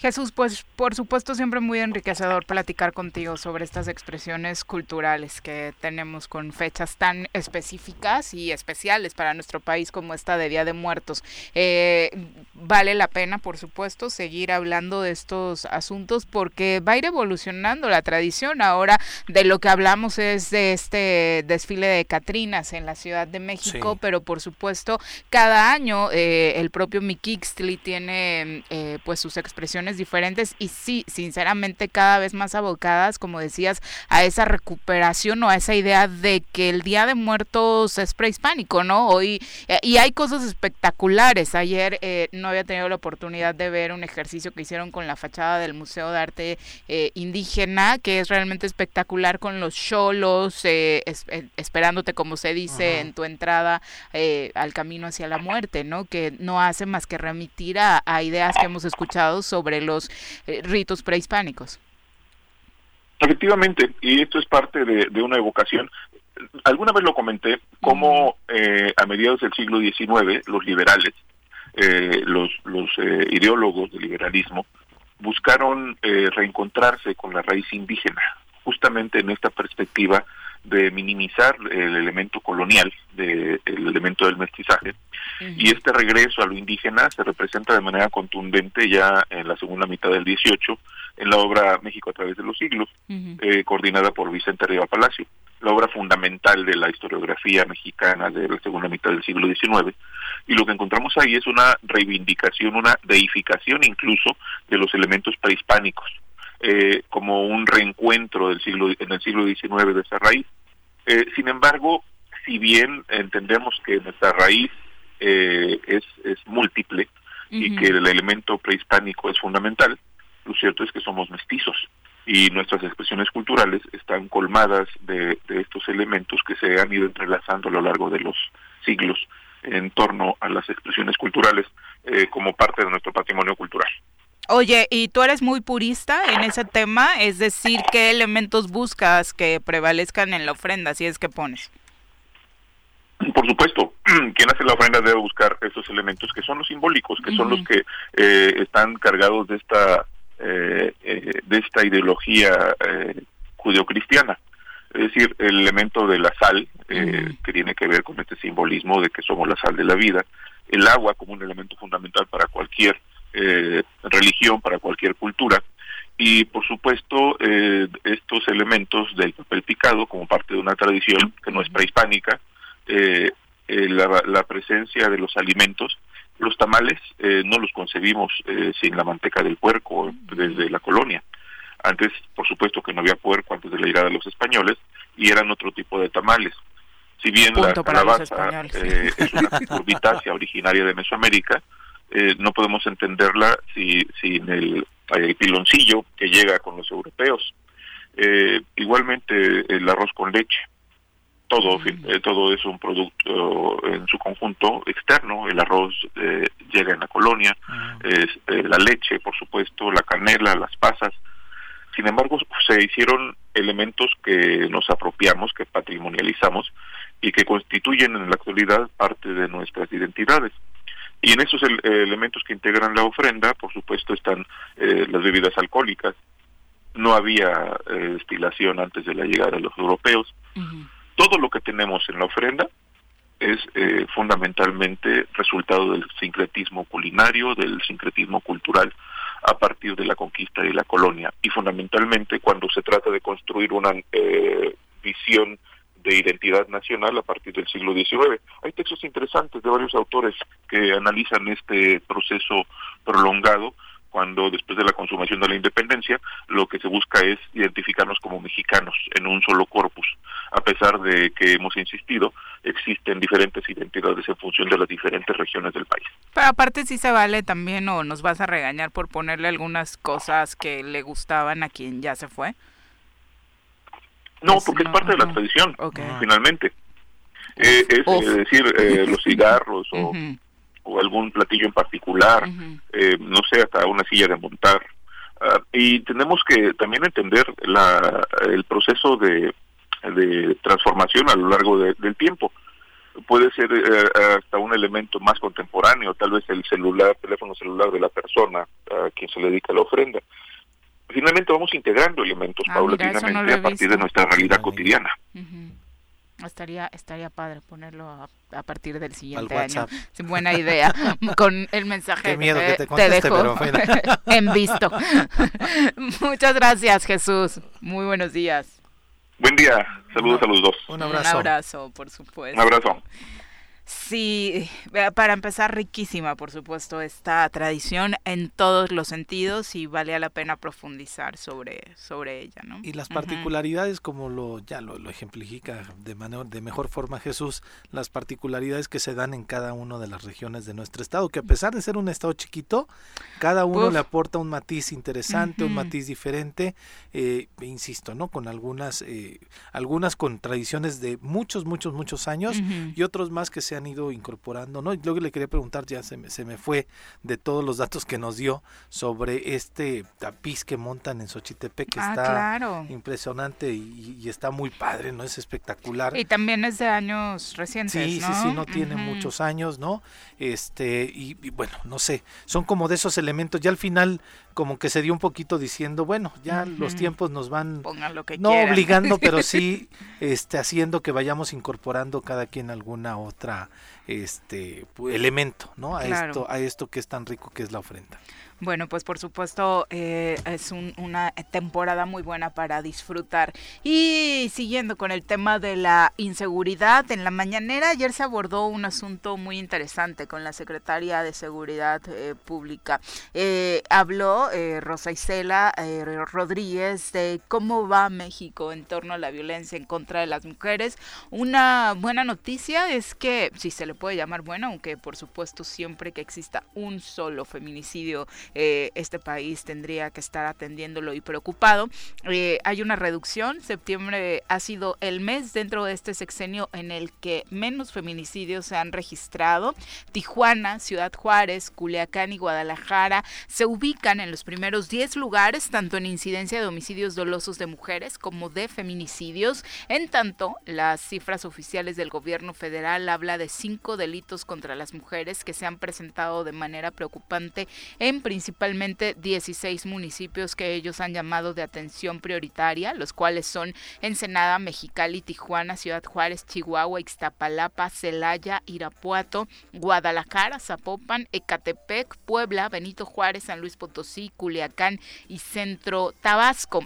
Jesús, pues por supuesto siempre muy enriquecedor platicar contigo sobre estas expresiones culturales que tenemos con fechas tan específicas y especiales para nuestro país como esta de Día de Muertos. Eh, vale la pena, por supuesto, seguir hablando de estos asuntos porque va a ir evolucionando la tradición. Ahora de lo que hablamos es de este desfile de Catrinas en la Ciudad de México, sí. pero por supuesto cada año eh, el propio Miquixtli tiene eh, pues sus expresiones diferentes y sí, sinceramente cada vez más abocadas, como decías, a esa recuperación o a esa idea de que el Día de Muertos es prehispánico, ¿no? Hoy, eh, y hay cosas espectaculares. Ayer eh, no había tenido la oportunidad de ver un ejercicio que hicieron con la fachada del Museo de Arte eh, Indígena, que es realmente espectacular con los cholos, es, esperándote, como se dice, Ajá. en tu entrada al camino hacia la muerte, ¿no? Que no hace más que remitir a, a ideas que hemos escuchado sobre los eh, ritos prehispánicos. Efectivamente, y esto es parte de, una evocación. Alguna vez lo comenté, como eh, a mediados del siglo XIX los liberales, eh, los, los eh, ideólogos del liberalismo, buscaron reencontrarse con la raíz indígena, justamente en esta perspectiva de minimizar el elemento colonial, de, el elemento del mestizaje, uh -huh. y este regreso a lo indígena se representa de manera contundente ya en la segunda mitad del 18 en la obra México a través de los siglos, uh -huh. eh, coordinada por Vicente Riva Palacio, la obra fundamental de la historiografía mexicana de la segunda mitad del siglo XIX, y lo que encontramos ahí es una reivindicación, una deificación incluso de los elementos prehispánicos, eh, como un reencuentro del siglo en el siglo XIX de esa raíz. Eh, sin embargo, si bien entendemos que nuestra raíz eh, es, es múltiple uh -huh. y que el elemento prehispánico es fundamental, lo cierto es que somos mestizos y nuestras expresiones culturales están colmadas de, de estos elementos que se han ido entrelazando a lo largo de los siglos en torno a las expresiones culturales eh, como parte de nuestro patrimonio cultural. Oye, y tú eres muy purista en ese tema, es decir, ¿qué elementos buscas que prevalezcan en la ofrenda, si es que pones? Por supuesto, <clears throat> quien hace la ofrenda debe buscar estos elementos que son los simbólicos, que uh -huh. son los que eh, están cargados de esta eh, eh, de esta ideología judeocristiana. Es decir, el elemento de la sal, eh, que tiene que ver con este simbolismo de que somos la sal de la vida, el agua como un elemento fundamental para cualquier eh, religión, para cualquier cultura, y por supuesto eh, estos elementos del papel picado como parte de una tradición que no es prehispánica, eh, eh, la, presencia de los alimentos, los tamales no los concebimos sin la manteca del puerco desde la colonia. Antes, por supuesto que no había puerco antes de la llegada de los españoles y eran otro tipo de tamales. Si bien la calabaza es una <laughs> curvitácea originaria de Mesoamérica, no podemos entenderla si, sin el el piloncillo que llega con los europeos. Eh, igualmente el arroz con leche, todo, eh, todo es un producto en su conjunto externo, el arroz eh, llega en la colonia, es, la leche, por supuesto, la canela, las pasas. Sin embargo, se hicieron elementos que nos apropiamos, que patrimonializamos y que constituyen en la actualidad parte de nuestras identidades. Y en esos elementos que integran la ofrenda, por supuesto, están eh, las bebidas alcohólicas. No había eh, destilación antes de la llegada de los europeos. Todo lo que tenemos en la ofrenda es eh, fundamentalmente resultado del sincretismo culinario, del sincretismo cultural a partir de la conquista y la colonia. Y fundamentalmente cuando se trata de construir una visión de identidad nacional a partir del siglo XIX. Hay textos interesantes de varios autores que analizan este proceso prolongado cuando después de la consumación de la independencia lo que se busca es identificarnos como mexicanos en un solo corpus, a pesar de que hemos insistido, existen diferentes identidades en función de las diferentes regiones del país. Pero aparte sí se vale también o nos vas a regañar por ponerle algunas cosas que le gustaban a quien ya se fue. No, porque es parte de la tradición, finalmente. Eh, es eh, decir, eh, los cigarros o, algún platillo en particular, no sé, hasta una silla de montar. Ah, y tenemos que también entender la, el proceso de, de transformación a lo largo del tiempo. Puede ser hasta un elemento más contemporáneo, tal vez el celular, teléfono celular de la persona a quien se le dedica la ofrenda finalmente vamos integrando elementos ah, paulatinamente a partir de nuestra realidad cotidiana. Estaría estaría padre ponerlo a, partir del siguiente año. <laughs> buena idea. <laughs> Con el mensaje Qué miedo que te, conteste, pero <laughs> en visto. Muchas gracias, Jesús. Muy buenos días. Buen día. Saludos a los dos. Un abrazo. Un abrazo, por supuesto. Un abrazo. Sí, para empezar, riquísima, por supuesto, esta tradición en todos los sentidos y vale la pena profundizar sobre, sobre ella, ¿no? Y las particularidades, como lo ya lo, ejemplifica de, manera, de mejor forma Jesús, las particularidades que se dan en cada una de las regiones de nuestro estado, que a pesar de ser un estado chiquito, cada uno le aporta un matiz interesante, un matiz diferente, eh, insisto, ¿no? Con algunas, eh, algunas con tradiciones de muchos, muchos, muchos años y otros más que se han ido incorporando, ¿no? Y luego le quería preguntar, ya se me, se me fue de todos los datos que nos dio sobre este tapiz que montan en Xochitepec, que ah, está impresionante y, está muy padre, ¿no? Es espectacular. Y también es de años recientes, Sí, sí, sí, no tiene muchos años, ¿no? Este, y, bueno, no sé, son como de esos elementos, ya al final como que se dio un poquito diciendo, bueno, ya los tiempos nos van no obligando, pero <laughs> sí este haciendo que vayamos incorporando cada quien alguna otra este elemento, ¿no? A esto a esto que es tan rico que es la ofrenda. Bueno, pues por supuesto eh, es una temporada muy buena para disfrutar. Y siguiendo con el tema de la inseguridad, en la mañanera ayer se abordó un asunto muy interesante con la secretaria de Seguridad eh, Pública. Eh, habló Rosa Isela Rodríguez de cómo va México en torno a la violencia en contra de las mujeres. Una buena noticia es que, si se le puede llamar buena, aunque por supuesto siempre que exista un solo feminicidio, eh, este país tendría que estar atendiéndolo y preocupado. Eh, hay una reducción, septiembre ha sido el mes dentro de este sexenio en el que menos feminicidios se han registrado. Tijuana, Ciudad Juárez, Culiacán y Guadalajara se ubican en los primeros 10 lugares, tanto en incidencia de homicidios dolosos de mujeres como de feminicidios. En tanto, las cifras oficiales del gobierno federal habla de cinco delitos contra las mujeres que se han presentado de manera preocupante en principio principalmente 16 municipios que ellos han llamado de atención prioritaria, los cuales son Ensenada, Mexicali, Tijuana, Ciudad Juárez, Chihuahua, Ixtapalapa, Celaya, Irapuato, Guadalajara, Zapopan, Ecatepec, Puebla, Benito Juárez, San Luis Potosí, Culiacán y Centro Tabasco.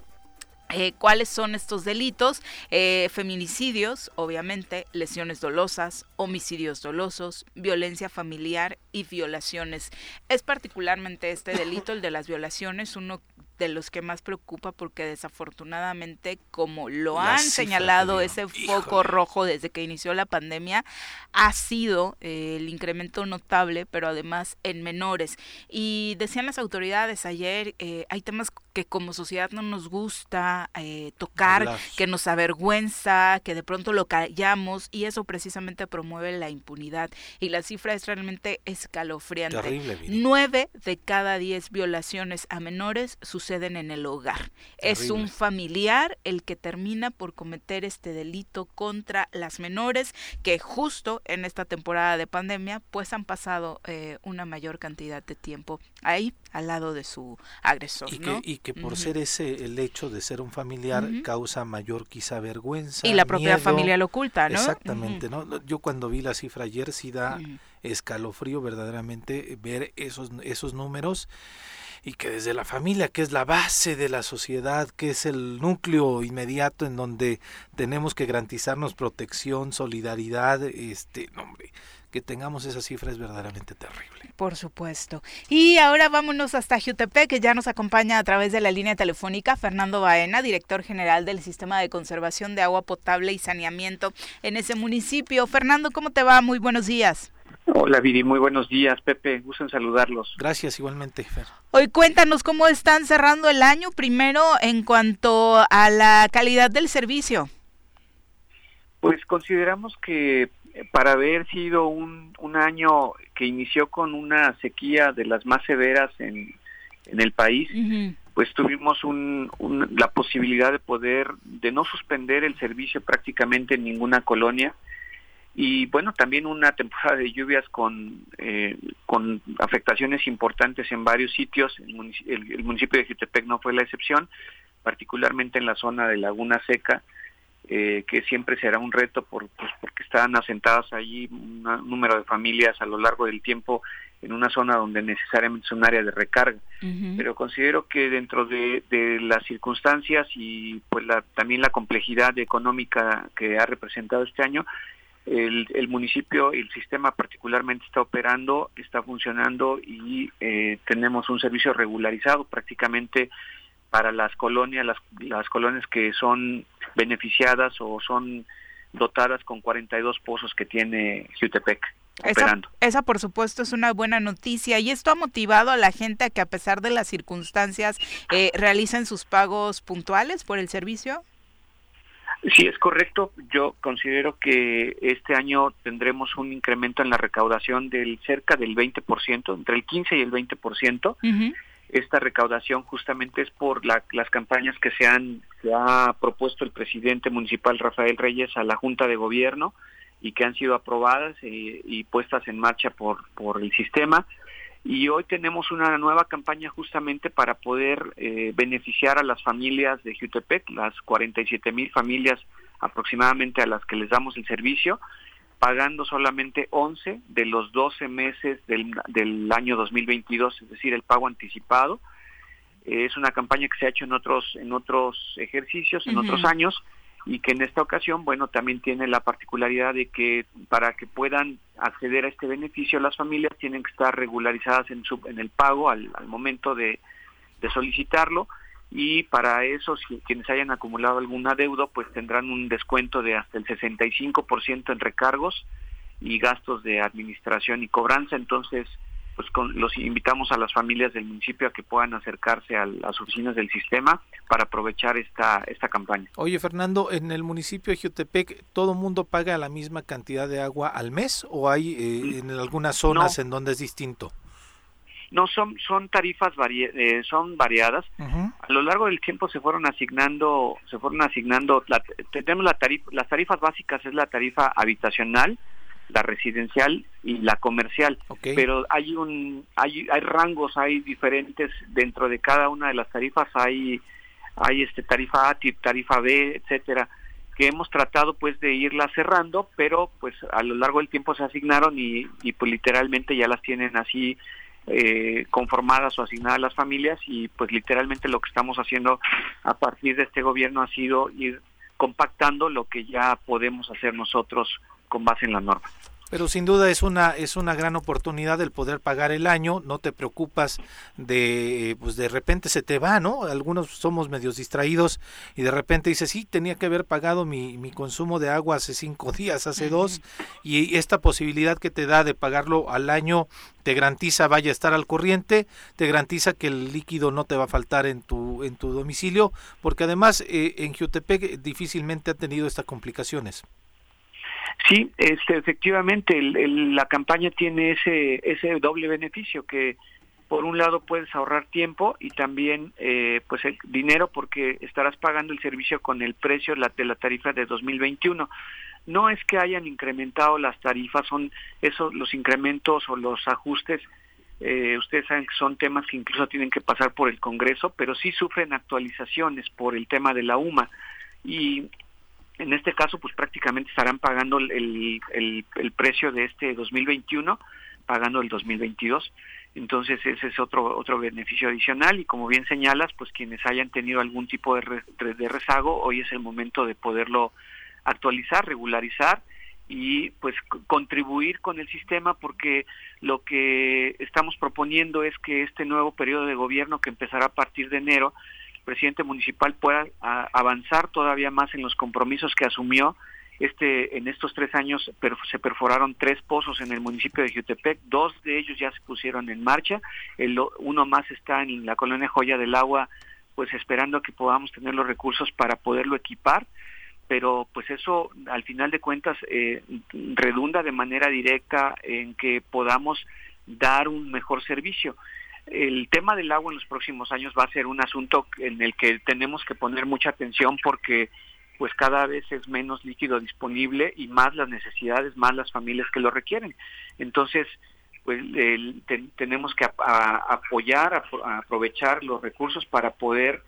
Eh, ¿Cuáles son estos delitos? Eh, feminicidios, obviamente, lesiones dolosas, homicidios dolosos, violencia familiar y violaciones. Es particularmente este delito, el de las violaciones, uno de los que más preocupa porque desafortunadamente, como lo han señalado ese foco rojo desde que inició la pandemia, ha sido eh, el incremento notable, pero además en menores. Y decían las autoridades ayer, eh, hay temas que como sociedad no nos gusta eh, tocar, que nos avergüenza, que de pronto lo callamos y eso precisamente promueve la impunidad. Y la cifra es realmente escalofriante. Nueve de cada diez violaciones a menores suceden en el hogar. Es un familiar el que termina por cometer este delito contra las menores que justo en esta temporada de pandemia pues han pasado eh, una mayor cantidad de tiempo ahí al lado de su agresor. Y que, y que por ser ese el hecho de ser un familiar causa mayor quizá vergüenza. Y la propia familia lo oculta, ¿no? Exactamente, ¿no? Yo cuando vi la cifra ayer sí da escalofrío verdaderamente ver esos, esos números y que desde la familia, que es la base de la sociedad, que es el núcleo inmediato en donde tenemos que garantizarnos protección, solidaridad, este, nombre, que tengamos esa cifra es verdaderamente terrible. Por supuesto. Y ahora vámonos hasta Jutepec, que ya nos acompaña a través de la línea telefónica Fernando Baena, director general del Sistema de Conservación de Agua Potable y Saneamiento en ese municipio. Fernando, ¿cómo te va? Muy buenos días. Hola Viri, muy buenos días. Pepe, gusto en saludarlos. Gracias, igualmente, Fer. Hoy cuéntanos cómo están cerrando el año, primero en cuanto a la calidad del servicio. Pues consideramos que para haber sido un, un año que inició con una sequía de las más severas en, en el país, pues tuvimos un, la posibilidad de poder, de no suspender el servicio prácticamente en ninguna colonia, y bueno, también una temporada de lluvias con, eh, con afectaciones importantes en varios sitios. El, municipio de Jutepec no fue la excepción, particularmente en la zona de Laguna Seca, eh, que siempre será un reto por, pues, porque están asentadas allí un número de familias a lo largo del tiempo en una zona donde necesariamente es un área de recarga. Pero considero que dentro de, de, las circunstancias y pues la, también la complejidad económica que ha representado este año, el, el, municipio, el sistema particularmente está operando, está funcionando y eh, tenemos un servicio regularizado prácticamente para las colonias, las, las colonias que son beneficiadas o son dotadas con 42 pozos que tiene Jutepec. Operando. Esa, esa, por supuesto, es una buena noticia y esto ha motivado a la gente a que a pesar de las circunstancias eh, realicen sus pagos puntuales por el servicio. Sí, es correcto. Yo considero que este año tendremos un incremento en la recaudación del cerca del 20%, entre el 15 y el 20%. Esta recaudación justamente es por las campañas que se han se ha propuesto el presidente municipal Rafael Reyes a la Junta de Gobierno y que han sido aprobadas y, y puestas en marcha por por el sistema y hoy tenemos una nueva campaña justamente para poder eh, beneficiar a las familias de Jutepec, las 47 mil familias aproximadamente a las que les damos el servicio, pagando solamente 11 de los 12 meses del, del año 2022, es decir, el pago anticipado. es una campaña que se ha hecho en otros en otros ejercicios, en otros años y que en esta ocasión, bueno, también tiene la particularidad de que para que puedan acceder a este beneficio las familias tienen que estar regularizadas en, su, en el pago al, momento de, solicitarlo y para eso quienes hayan acumulado alguna deuda pues tendrán un descuento de hasta el 65% en recargos y gastos de administración y cobranza, entonces pues los invitamos a las familias del municipio a que puedan acercarse a las oficinas del sistema para aprovechar esta esta campaña. Oye, Fernando, en el municipio de Jutepec, ¿todo mundo paga la misma cantidad de agua al mes o hay eh, en algunas zonas en donde es distinto? No, son, son tarifas eh, son variadas. A lo largo del tiempo se fueron asignando, se fueron asignando, tenemos la tarifa, las tarifas básicas es la tarifa habitacional, la residencial y la comercial. Pero hay un hay, hay rangos, hay diferentes dentro de cada una de las tarifas, hay hay este tarifa A, tarifa B, etcétera, que hemos tratado pues de irlas cerrando, pero pues a lo largo del tiempo se asignaron y, y pues literalmente ya las tienen así eh, conformadas o asignadas las familias y pues literalmente lo que estamos haciendo a partir de este gobierno ha sido ir compactando lo que ya podemos hacer nosotros con base en la norma. Pero sin duda es una es una gran oportunidad el poder pagar el año, no te preocupas de pues de repente se te va, ¿no? Algunos somos medios distraídos y de repente dices, sí, tenía que haber pagado mi, mi consumo de agua hace cinco <laughs> días, hace dos, y esta posibilidad que te da de pagarlo al año te garantiza vaya a estar al corriente, te garantiza que el líquido no te va a faltar en tu en tu domicilio, porque además eh, en Jutepec difícilmente ha tenido estas complicaciones. Sí, este, efectivamente, la campaña tiene ese, ese doble beneficio que por un lado puedes ahorrar tiempo y también eh, pues el dinero porque estarás pagando el servicio con el precio de la tarifa de 2021. No es que hayan incrementado las tarifas, son esos los incrementos o los ajustes. Eh, ustedes saben que son temas que incluso tienen que pasar por el Congreso, pero sí sufren actualizaciones por el tema de la UMA. Y en este caso, pues prácticamente estarán pagando el, el, el precio de este 2021, pagando el 2022. Entonces ese es otro otro beneficio adicional y como bien señalas, pues quienes hayan tenido algún tipo de, de rezago, hoy es el momento de poderlo actualizar, regularizar y pues contribuir con el sistema porque lo que estamos proponiendo es que este nuevo periodo de gobierno que empezará a partir de enero presidente municipal pueda avanzar todavía más en los compromisos que asumió. Este, en estos tres años se perforaron tres pozos en el municipio de Jutepec, dos de ellos ya se pusieron en marcha, el, uno más está en la colonia Joya del Agua, pues esperando que podamos tener los recursos para poderlo equipar, pero pues eso al final de cuentas eh, redunda de manera directa en que podamos dar un mejor servicio el tema del agua en los próximos años va a ser un asunto en el que tenemos que poner mucha atención porque pues cada vez es menos líquido disponible y más las necesidades, más las familias que lo requieren. Entonces, pues tenemos que apoyar, aprovechar los recursos para poder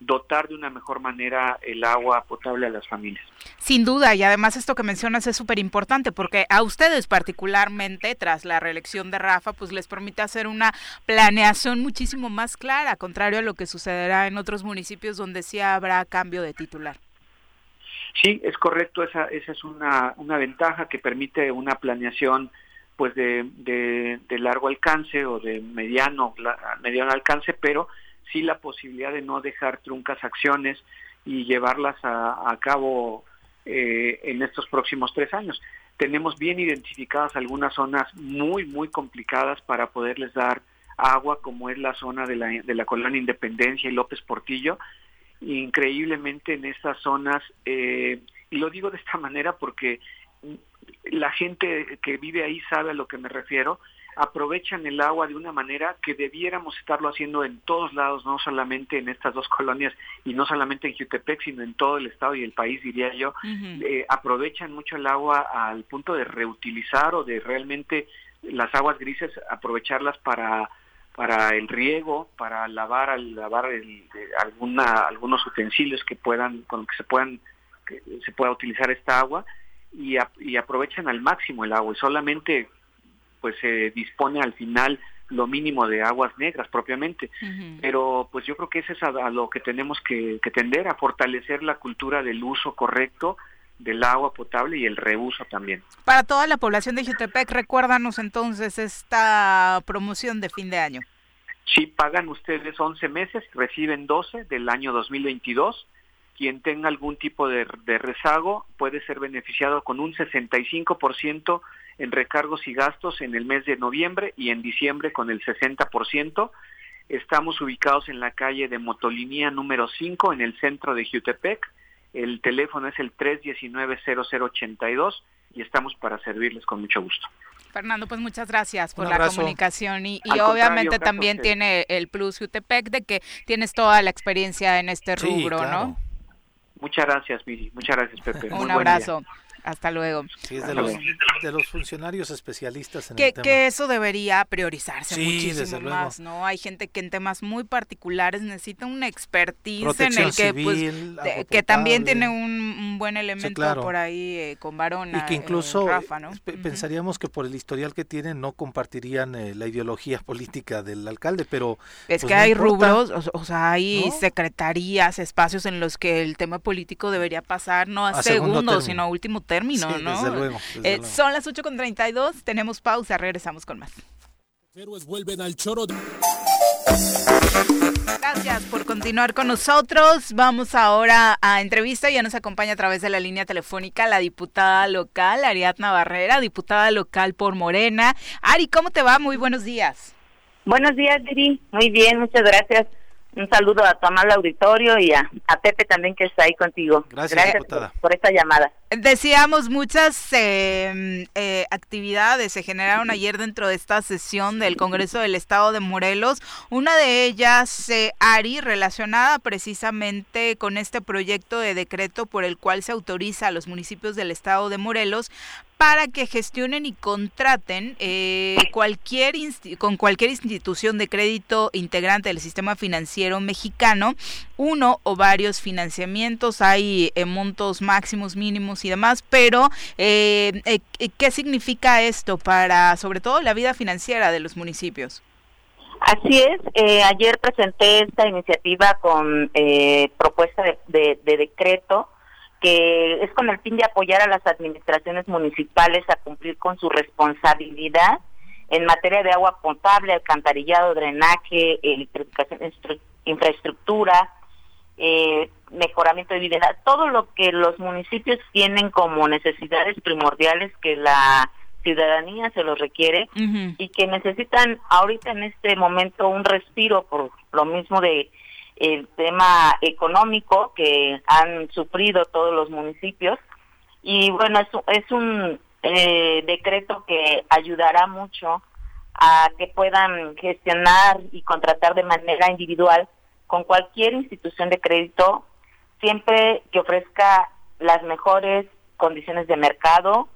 dotar de una mejor manera el agua potable a las familias. Sin duda, y además esto que mencionas es súper importante porque a ustedes particularmente, tras la reelección de Rafa, pues les permite hacer una planeación muchísimo más clara, contrario a lo que sucederá en otros municipios donde sí habrá cambio de titular. Sí, es correcto, esa, esa es una, una ventaja que permite una planeación pues de, de, largo alcance o de mediano, mediano alcance, pero sí la posibilidad de no dejar truncas acciones y llevarlas a, cabo eh, en estos próximos tres años. Tenemos bien identificadas algunas zonas muy, muy complicadas para poderles dar agua, como es la zona de la, de la colonia Independencia y López Portillo. Increíblemente en estas zonas, eh, y lo digo de esta manera porque la gente que vive ahí sabe a lo que me refiero, aprovechan el agua de una manera que debiéramos estarlo haciendo en todos lados, no solamente en estas dos colonias y no solamente en Jutepec, sino en todo el estado y el país, diría yo. Eh, aprovechan mucho el agua al punto de reutilizar o de realmente las aguas grises aprovecharlas para para el riego, para lavar, lavar alguna, algunos utensilios que puedan, con que se puedan, que se pueda utilizar esta agua y, y aprovechan al máximo el agua y solamente pues se dispone al final lo mínimo de aguas negras propiamente. Pero pues yo creo que eso es a, lo que tenemos que, tender, a fortalecer la cultura del uso correcto del agua potable y el reuso también. Para toda la población de Jutepec, recuérdanos entonces esta promoción de fin de año. Si pagan ustedes 11 meses, reciben 12 del año 2022. Quien tenga algún tipo de, de rezago puede ser beneficiado con un 65% en recargos y gastos en el mes de noviembre y en diciembre con el 60%. Estamos ubicados en la calle de Motolinía número 5 en el centro de Jutepec. El teléfono es el 319-0082 y estamos para servirles con mucho gusto. Fernando, pues muchas gracias por la comunicación y, obviamente también tiene el plus Jutepec de que tienes toda la experiencia en este rubro, ¿no? Muchas gracias, Miri. Muchas gracias, Pepe. Un abrazo. Hasta luego. Sí, es de los, de los funcionarios especialistas en que, el tema. Que eso debería priorizarse Sí, muchísimo desde luego. más, ¿no? Hay gente que en temas muy particulares necesita una expertise Protección en el que, pues, de- que también tiene un, un buen elemento claro. por ahí eh, con Varona. Y que eh, incluso pensaríamos que por el historial que tienen no compartirían eh, la ideología <laughs> política del alcalde, pero Es pues, que no hay importa. rubros, o, o sea, hay ¿No? secretarías, espacios en los que el tema político debería pasar no a, A segundo segundo, sino a último término, Sí, ¿no? desde luego, desde Eh, luego. son las 8.32, tenemos pausa, regresamos con más. Héroes vuelven al choro. de- Gracias por continuar con nosotros. Vamos ahora a entrevista. Ya nos acompaña a través de la línea telefónica la diputada local, Ariadna Barrera, diputada local por Morena. Ari, ¿cómo te va? Muy buenos días. Buenos días, Viri. Muy bien, muchas gracias. Un saludo a tu amable auditorio y a, a Pepe también que está ahí contigo. Gracias, diputada. por, por esta llamada. Decíamos, muchas eh, eh, actividades se generaron ayer dentro de esta sesión del Congreso del Estado de Morelos. Una de ellas, eh, Ari, relacionada precisamente con este proyecto de decreto por el cual se autoriza a los municipios del Estado de Morelos para que gestionen y contraten eh, cualquier con cualquier institución de crédito integrante del sistema financiero mexicano uno o varios financiamientos, hay eh, montos máximos, mínimos y demás, pero eh, eh, ¿qué significa esto para sobre todo la vida financiera de los municipios? Así es, eh, ayer presenté esta iniciativa con eh, propuesta de, de- de decreto que es con el fin de apoyar a las administraciones municipales a cumplir con su responsabilidad en materia de agua potable, alcantarillado, drenaje, electrificación, infraestructura, eh, mejoramiento de vivienda, todo lo que los municipios tienen como necesidades primordiales que la ciudadanía se los requiere y que necesitan ahorita en este momento un respiro por lo mismo de el tema económico que han sufrido todos los municipios y bueno es, es un eh, decreto que ayudará mucho a que puedan gestionar y contratar de manera individual con cualquier institución de crédito siempre que ofrezca las mejores condiciones de mercado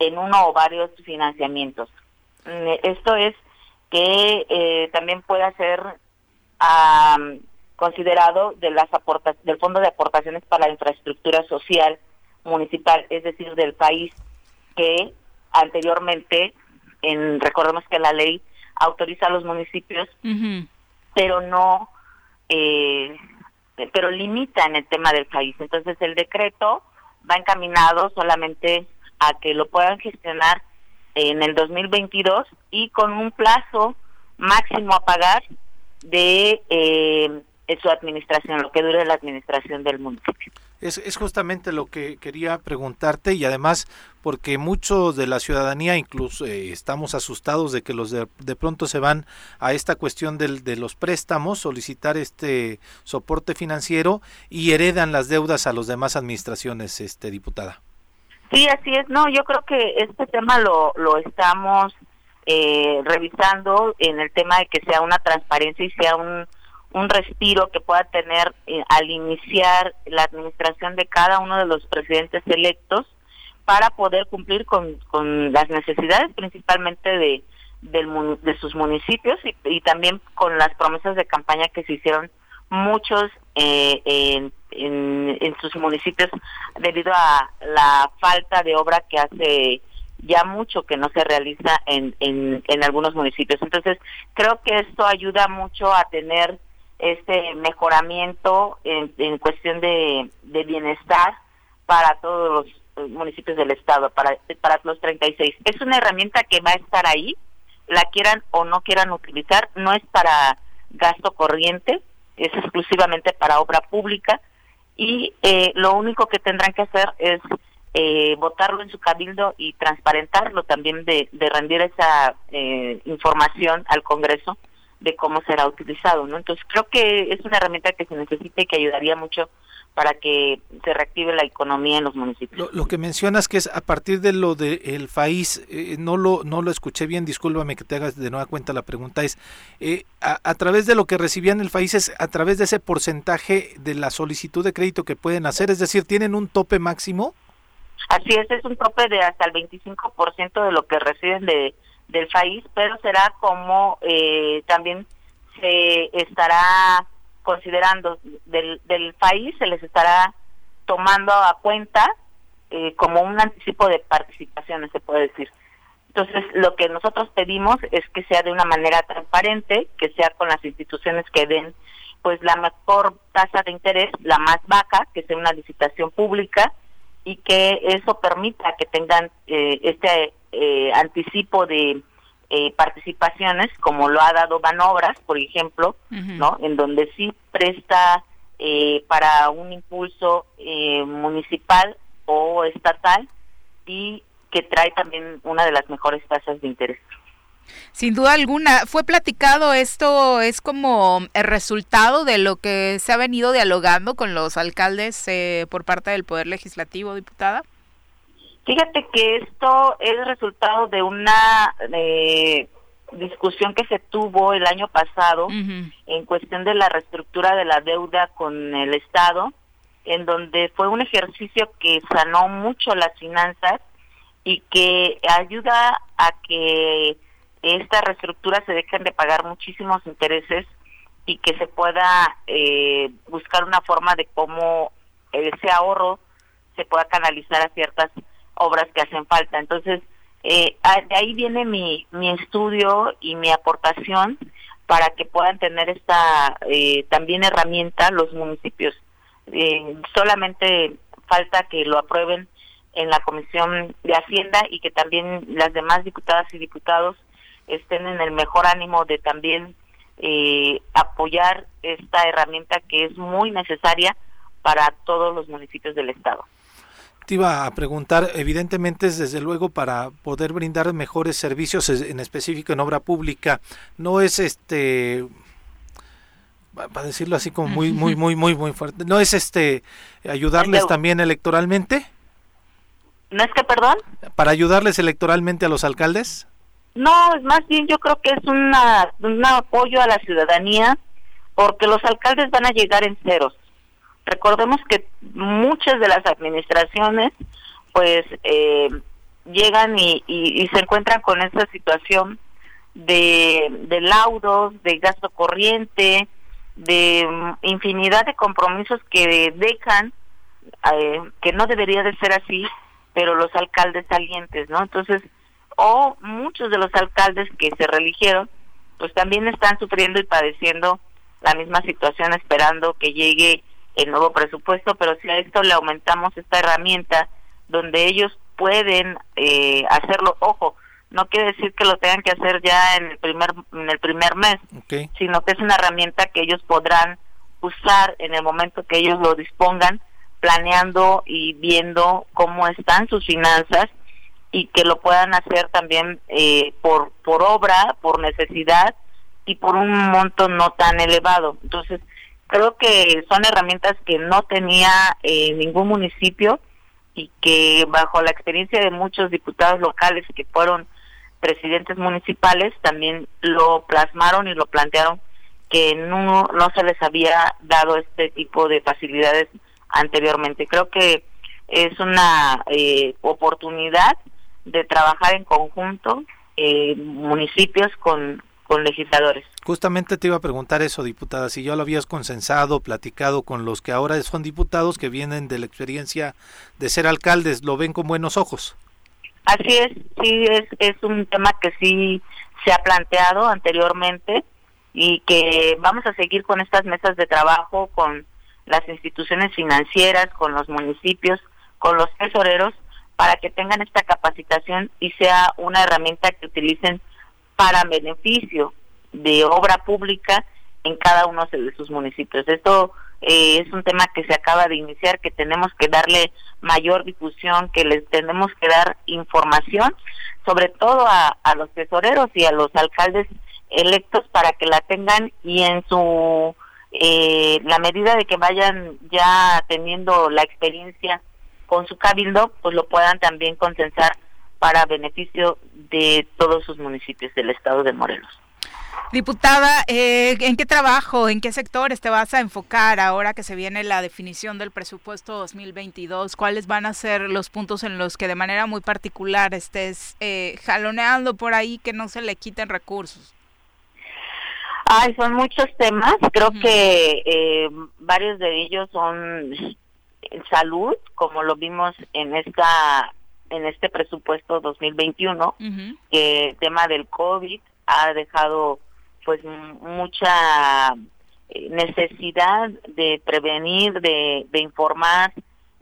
en uno o varios financiamientos. Mm, Esto es que eh, también pueda ser am, considerado de las aporta del Fondo de Aportaciones para la Infraestructura Social Municipal, es decir, del país que anteriormente, en, recordemos que la ley autoriza a los municipios, pero no, eh, pero limita en el tema del país. Entonces el decreto va encaminado solamente a que lo puedan gestionar en el 2022 y con un plazo máximo a pagar de eh, su administración, lo que dure la administración del municipio. Es, es justamente lo que quería preguntarte y además porque muchos de la ciudadanía incluso eh, estamos asustados de que los de, de pronto se van a esta cuestión del, de los préstamos, solicitar este soporte financiero y heredan las deudas a las demás administraciones, este diputada. Sí, así es. No, yo creo que este tema lo, lo estamos eh, revisando en el tema de que sea una transparencia y sea un, un respiro que pueda tener eh, al iniciar la administración de cada uno de los presidentes electos para poder cumplir con, con las necesidades principalmente de, del de sus municipios y, también con las promesas de campaña que se hicieron muchos eh, en, en, sus municipios debido a la falta de obra que hace ya mucho que no se realiza en, en algunos municipios. Entonces, creo que esto ayuda mucho a tener este mejoramiento en, en cuestión de, de bienestar para todos los eh, municipios del estado, para, para los 36. Es una herramienta que va a estar ahí, la quieran o no quieran utilizar, no es para gasto corriente, es exclusivamente para obra pública y eh, lo único que tendrán que hacer es eh, votarlo en su cabildo y transparentarlo también de, de rendir esa eh, información al Congreso de cómo será utilizado, ¿no? Entonces creo que es una herramienta que se necesita y que ayudaría mucho para que se reactive la economía en los municipios. Lo, lo que mencionas que es a partir de lo del país, eh, no lo no lo escuché bien, discúlpame que te hagas de nueva cuenta la pregunta es eh, a, a, través de lo que recibían el país es a través de ese porcentaje de la solicitud de crédito que pueden hacer, es decir, tienen un tope máximo. Así es, es un tope de hasta el 25% de lo que reciben de, del país, pero será como eh, también se estará considerando del, del país, se les estará tomando a cuenta eh, como un anticipo de participaciones, se puede decir. Entonces, lo que nosotros pedimos es que sea de una manera transparente, que sea con las instituciones que den pues la mejor tasa de interés, la más baja, que sea una licitación pública y que eso permita que tengan eh, este eh, anticipo de eh, participaciones, como lo ha dado Banobras, por ejemplo, ¿no? En donde sí presta para un impulso municipal o estatal y que trae también una de las mejores tasas de interés. Sin duda alguna, fue platicado esto, es como el resultado de lo que se ha venido dialogando con los alcaldes eh, por parte del Poder Legislativo, diputada. Fíjate que esto es resultado de una eh, discusión que se tuvo el año pasado en cuestión de la reestructura de la deuda con el Estado, en donde fue un ejercicio que sanó mucho las finanzas y que ayuda a que esta reestructura se dejen de pagar muchísimos intereses y que se pueda eh, buscar una forma de cómo ese ahorro se pueda canalizar a ciertas obras que hacen falta. Entonces, eh, de ahí viene mi, mi estudio y mi aportación para que puedan tener esta eh, también herramienta los municipios. Eh, solamente falta que lo aprueben en la Comisión de Hacienda y que también las demás diputadas y diputados estén en el mejor ánimo de también eh, apoyar esta herramienta que es muy necesaria para todos los municipios del estado. Te iba a preguntar, evidentemente es desde luego para poder brindar mejores servicios, en específico en obra pública, no es este para decirlo así como muy muy muy muy muy fuerte, no es este ayudarles también electoralmente? ¿No es que perdón? Para ayudarles electoralmente a los alcaldes? No, es más bien yo creo que es una, un apoyo a la ciudadanía porque los alcaldes van a llegar en ceros. Recordemos que muchas de las administraciones pues eh, llegan y, y, se encuentran con esta situación de, de laudos, de gasto corriente, de mm, infinidad de compromisos que dejan, eh, que no debería de ser así, pero los alcaldes salientes, ¿no? Entonces, o muchos de los alcaldes que se religieron, pues también están sufriendo y padeciendo la misma situación esperando que llegue el nuevo presupuesto, pero si a esto le aumentamos esta herramienta donde ellos pueden eh, hacerlo, ojo, no quiere decir que lo tengan que hacer ya en el primer en el primer mes, sino que es una herramienta que ellos podrán usar en el momento que ellos lo dispongan, planeando y viendo cómo están sus finanzas y que lo puedan hacer también eh, por, por obra, por necesidad y por un monto no tan elevado. Entonces, creo que son herramientas que no tenía eh, ningún municipio y que bajo la experiencia de muchos diputados locales que fueron presidentes municipales también lo plasmaron y lo plantearon que no, no se les había dado este tipo de facilidades anteriormente. Creo que es una eh, oportunidad de trabajar en conjunto eh, municipios con, con legisladores. Justamente te iba a preguntar eso, diputada, si ya lo habías consensado, platicado con los que ahora son diputados que vienen de la experiencia de ser alcaldes, ¿lo ven con buenos ojos? Así es, sí, es, es un tema que sí se ha planteado anteriormente y que vamos a seguir con estas mesas de trabajo con las instituciones financieras, con los municipios, con los tesoreros, para que tengan esta capacitación y sea una herramienta que utilicen para beneficio de obra pública en cada uno de sus municipios. Esto eh, es un tema que se acaba de iniciar, que tenemos que darle mayor difusión, que les tenemos que dar información, sobre todo a, los tesoreros y a los alcaldes electos para que la tengan y en su eh, la medida de que vayan ya teniendo la experiencia con su cabildo, pues lo puedan también consensar para beneficio de todos sus municipios del estado de Morelos. Diputada, eh, ¿en qué trabajo, en qué sectores te vas a enfocar ahora que se viene la definición del presupuesto 2022? ¿Cuáles van a ser los puntos en los que de manera muy particular estés eh, jaloneando por ahí que no se le quiten recursos? Ay, son muchos temas. Creo que eh, varios de ellos son salud, como lo vimos en esta en este presupuesto 2021, que el tema del COVID ha dejado pues mucha eh, necesidad de prevenir, de, informar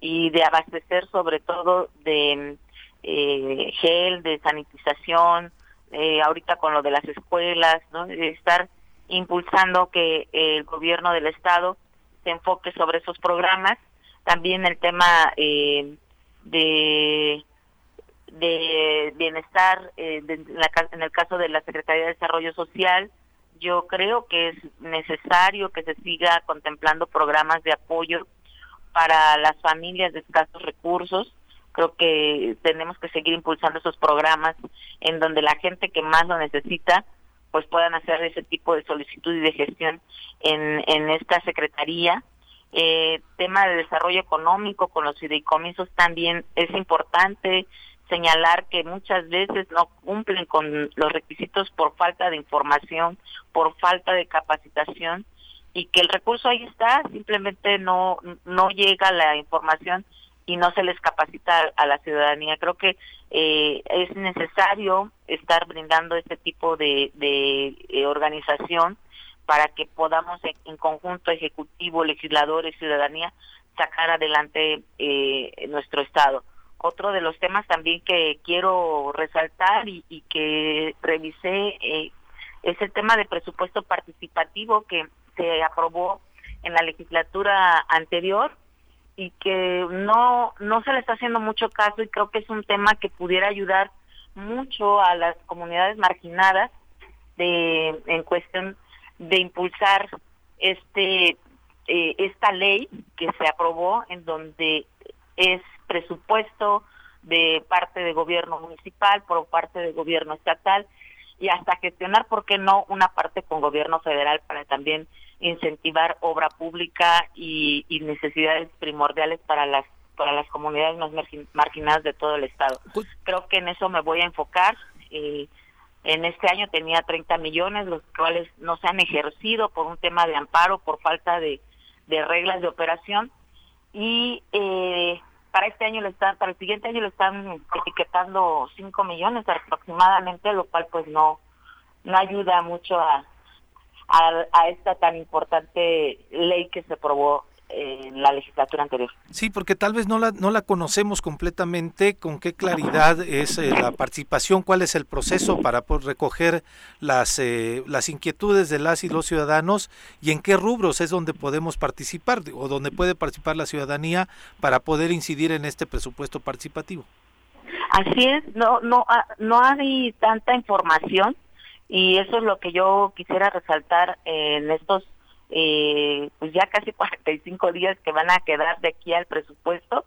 y de abastecer sobre todo de eh, gel, de sanitización, eh, ahorita con lo de las escuelas, ¿no? de estar impulsando que el gobierno del estado se enfoque sobre esos programas. También el tema de de bienestar en el caso de la Secretaría de Desarrollo Social yo creo que es necesario que se siga contemplando programas de apoyo para las familias de escasos recursos. Creo que tenemos que seguir impulsando esos programas en donde la gente que más lo necesita pues puedan hacer ese tipo de solicitud y de gestión en, en esta secretaría. Eh, tema de desarrollo económico con los fideicomisos también es importante señalar que muchas veces no cumplen con los requisitos por falta de información, por falta de capacitación y que el recurso ahí está, simplemente no no llega la información y no se les capacita a la ciudadanía. Creo que eh, es necesario estar brindando este tipo de, de eh, organización para que podamos en, conjunto ejecutivo, legisladores, ciudadanía sacar adelante eh, nuestro estado. Otro de los temas también que quiero resaltar y, que revisé eh, es el tema de presupuesto participativo que se aprobó en la legislatura anterior y que no no se le está haciendo mucho caso y creo que es un tema que pudiera ayudar mucho a las comunidades marginadas de en cuestión de impulsar este eh, esta ley que se aprobó en donde es presupuesto de parte de gobierno municipal, por parte de gobierno estatal y hasta gestionar, ¿por qué no?, una parte con gobierno federal para también incentivar obra pública y, necesidades primordiales para las para las comunidades más marginadas de todo el estado. Pues Creo que en eso me voy a enfocar. Eh, en este año tenía 30 millones, los cuales no se han ejercido por un tema de amparo, por falta de, de reglas de operación. Y eh, para este año le están, para el siguiente año le están etiquetando 5 millones aproximadamente, lo cual pues no, no ayuda mucho a, a, esta tan importante ley que se aprobó en la legislatura anterior. Sí, porque tal vez no la, no la conocemos completamente, con qué claridad es eh, la participación, cuál es el proceso para recoger las, eh, las inquietudes de las y los ciudadanos y en qué rubros es donde podemos participar o donde puede participar la ciudadanía para poder incidir en este presupuesto participativo. Así es, no, no, ah, no hay tanta información y eso es lo que yo quisiera resaltar en estos eh, pues ya casi <laughs> 45 días que van a quedar de aquí al presupuesto.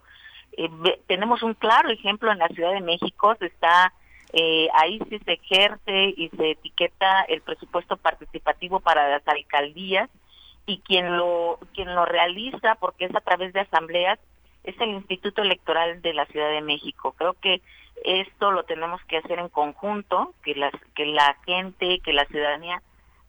Eh, tenemos un claro ejemplo en la Ciudad de México, se está eh, ahí sí se ejerce y se etiqueta el presupuesto participativo para las alcaldías y quien lo quien lo realiza porque es a través de asambleas es el Instituto Electoral de la Ciudad de México. Creo que esto lo tenemos que hacer en conjunto, que las que la gente, que la ciudadanía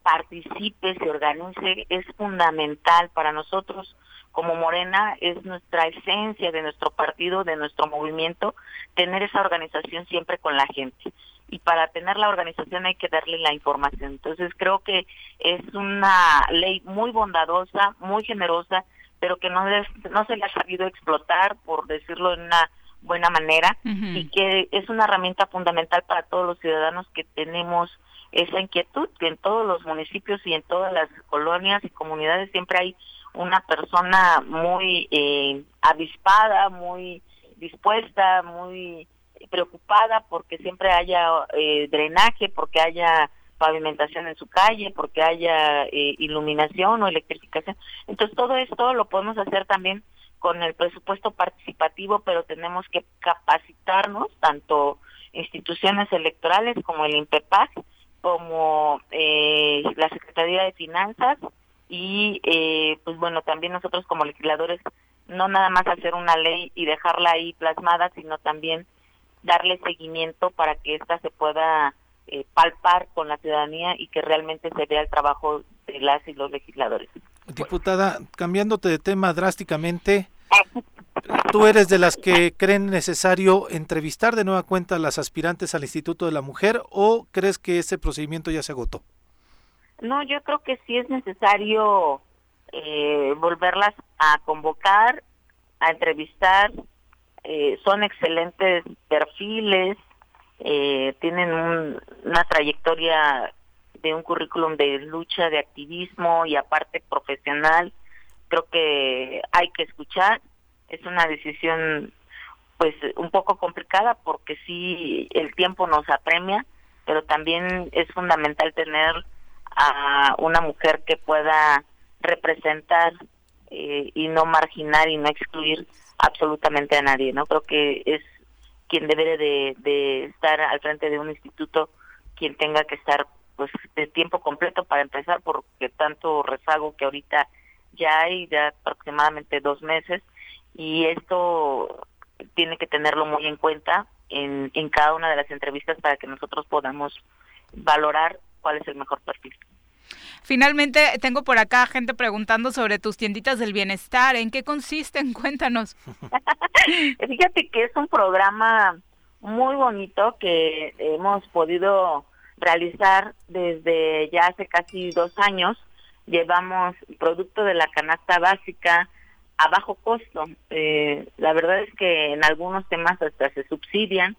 participe, se organice, es fundamental para nosotros como Morena, es nuestra esencia de nuestro partido, de nuestro movimiento, tener esa organización siempre con la gente. Y para tener la organización hay que darle la información. Entonces creo que es una ley muy bondadosa, muy generosa, pero que no, no se le ha sabido explotar, por decirlo de una buena manera, y que es una herramienta fundamental para todos los ciudadanos que tenemos esa inquietud que en todos los municipios y en todas las colonias y comunidades siempre hay una persona muy eh, avispada, muy dispuesta, muy preocupada porque siempre haya eh, drenaje, porque haya pavimentación en su calle, porque haya eh, iluminación o electrificación. Entonces todo esto lo podemos hacer también con el presupuesto participativo, pero tenemos que capacitarnos, tanto instituciones electorales como el INPEPAC, como eh, la Secretaría de Finanzas y eh, pues bueno, también nosotros como legisladores no nada más hacer una ley y dejarla ahí plasmada, sino también darle seguimiento para que ésta se pueda eh, palpar con la ciudadanía y que realmente se vea el trabajo de las y los legisladores. Diputada, cambiándote de tema drásticamente, ¿tú eres de las que creen necesario entrevistar de nueva cuenta a las aspirantes al Instituto de la Mujer o crees que ese procedimiento ya se agotó? No, yo creo que sí es necesario eh, volverlas a convocar, a entrevistar. Eh, son excelentes perfiles, eh, tienen una trayectoria de un currículum de lucha, de activismo y aparte profesional. Creo que hay que escuchar. Es una decisión pues un poco complicada porque sí el tiempo nos apremia, pero también es fundamental tener a una mujer que pueda representar eh, y no marginar y no excluir absolutamente a nadie, ¿no? Creo que es quien debe de, estar al frente de un instituto quien tenga que estar pues de tiempo completo para empezar porque tanto rezago que ahorita ya hay de aproximadamente dos meses y esto tiene que tenerlo muy en cuenta en, en cada una de las entrevistas para que nosotros podamos valorar cuál es el mejor perfil. Finalmente, tengo por acá gente preguntando sobre tus tienditas del bienestar. ¿En qué consisten? <laughs> Cuéntanos. <laughs> Fíjate que es un programa muy bonito que hemos podido realizar desde ya hace casi dos años. Llevamos producto de la canasta básica a bajo costo. Eh, la verdad es que en algunos temas hasta se subsidian,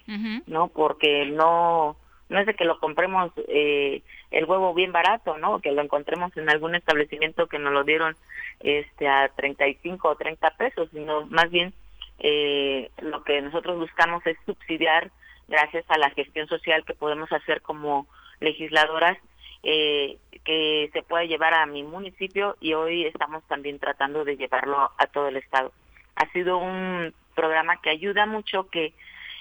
¿no? Porque no no es de que lo compremos eh, el huevo bien barato, ¿no? Que lo encontremos en algún establecimiento que nos lo dieron este a 35 o 30 pesos, sino más bien eh, lo que nosotros buscamos es subsidiar gracias a la gestión social que podemos hacer como legisladoras eh, que se pueda llevar a mi municipio y hoy estamos también tratando de llevarlo a todo el estado. Ha sido un programa que ayuda mucho, que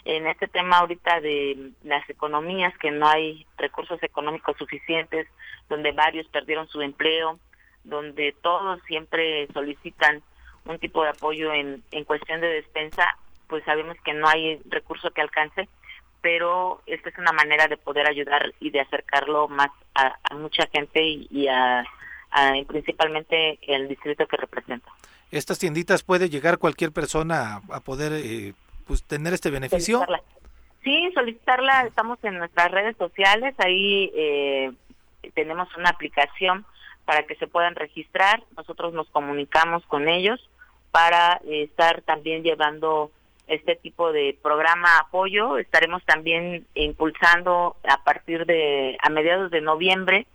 en este tema ahorita de las economías, que no hay recursos económicos suficientes, donde varios perdieron su empleo, donde todos siempre solicitan un tipo de apoyo en, en cuestión de despensa, pues sabemos que no hay recurso que alcance, pero esta es una manera de poder ayudar y de acercarlo más a, mucha gente y, a, principalmente el distrito que representa. ¿Estas tienditas puede llegar cualquier persona a, poder eh, pues tener este beneficio? Sí, solicitarla, estamos en nuestras redes sociales, ahí eh, tenemos una aplicación para que se puedan registrar, nosotros nos comunicamos con ellos para estar también llevando este tipo de programa apoyo, estaremos también impulsando a partir de a mediados de noviembre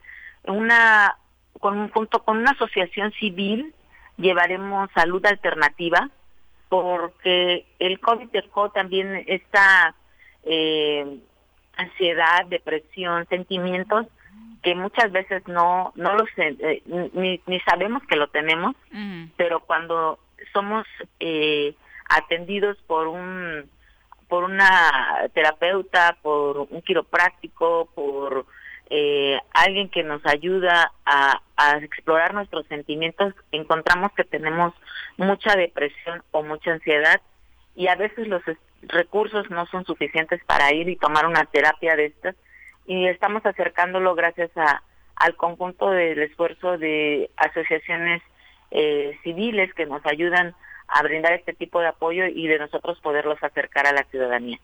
una con junto con una asociación civil llevaremos salud alternativa porque el COVID dejó también esta eh, ansiedad, depresión, sentimientos que muchas veces no no los eh, ni, ni sabemos que lo tenemos, pero cuando somos eh, atendidos por un por una terapeuta, por un quiropráctico, por eh, alguien que nos ayuda a, explorar nuestros sentimientos, encontramos que tenemos mucha depresión o mucha ansiedad y a veces los recursos no son suficientes para ir y tomar una terapia de estas y estamos acercándolo gracias a, al conjunto del esfuerzo de asociaciones eh, civiles que nos ayudan a brindar este tipo de apoyo y de nosotros poderlos acercar a la ciudadanía.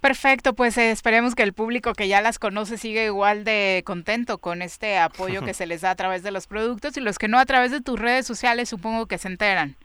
Perfecto, pues eh, esperemos que el público que ya las conoce siga igual de contento con este apoyo que <laughs> se les da a través de los productos y los que no a través de tus redes sociales supongo que se enteran.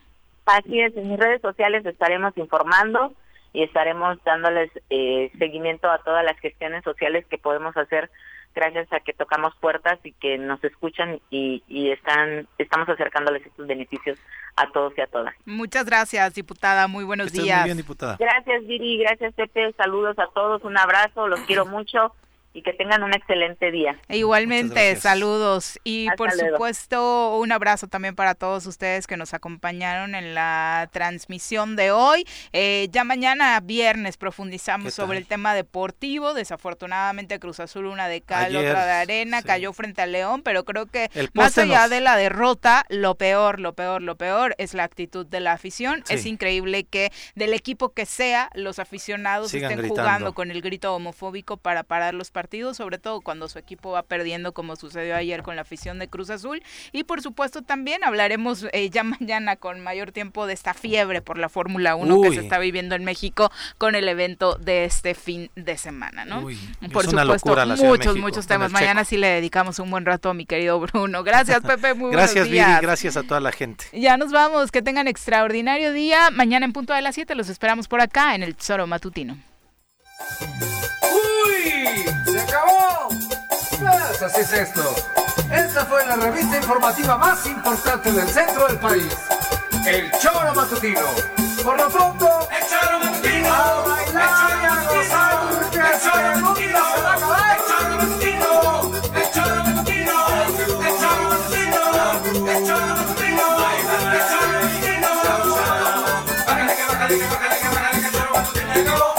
Así es, en mis redes sociales estaremos informando y estaremos dándoles eh, seguimiento a todas las gestiones sociales que podemos hacer gracias a que tocamos puertas y que nos escuchan y, y están estamos acercándoles estos beneficios a todos y a todas. Muchas gracias, diputada. Muy buenos días. Muy bien, diputada. Gracias, Viri. Gracias, Pepe. Saludos a todos. Un abrazo. Los quiero mucho y que tengan un excelente día. E igualmente, saludos y por supuesto un abrazo también para todos ustedes que nos acompañaron en la transmisión de hoy. Eh, ya mañana viernes profundizamos sobre el tema deportivo. Desafortunadamente Cruz Azul una de cal, otra de arena, cayó frente al León, pero creo que más allá de la derrota, lo peor, lo peor, lo peor es la actitud de la afición. Es increíble que del equipo que sea, los aficionados estén jugando con el grito homofóbico para parar los partidos, sobre todo cuando su equipo va perdiendo, como sucedió ayer con la afición de Cruz Azul. Y por supuesto también hablaremos eh, ya <laughs> mañana con mayor tiempo de esta fiebre por la Fórmula 1 que se está viviendo en México con el evento de este fin de semana, ¿no? por supuesto, muchos, muchos temas. Mañana sí le dedicamos un buen rato a mi querido Bruno. Gracias, Pepe. Muy gracias, buenos días. gracias a toda la gente. Ya nos vamos. Que tengan extraordinario día. Mañana en punto de las 7 los esperamos por acá en el Tesoro Matutino. ¡Uy! ¡Se acabó! Pues así es esto. Esta fue la revista informativa más importante del centro del país. El Choro Matutino. Por lo pronto, el Choro Matutino. A bailar y a gozar, que el mundo se va a acabar. El Choro Matutino. El Choro Matutino. El Choro Matutino. El Choro Matutino. El Choro Matutino. Bájale que bájale que bájale que bájale que el Choro Matutino llegó.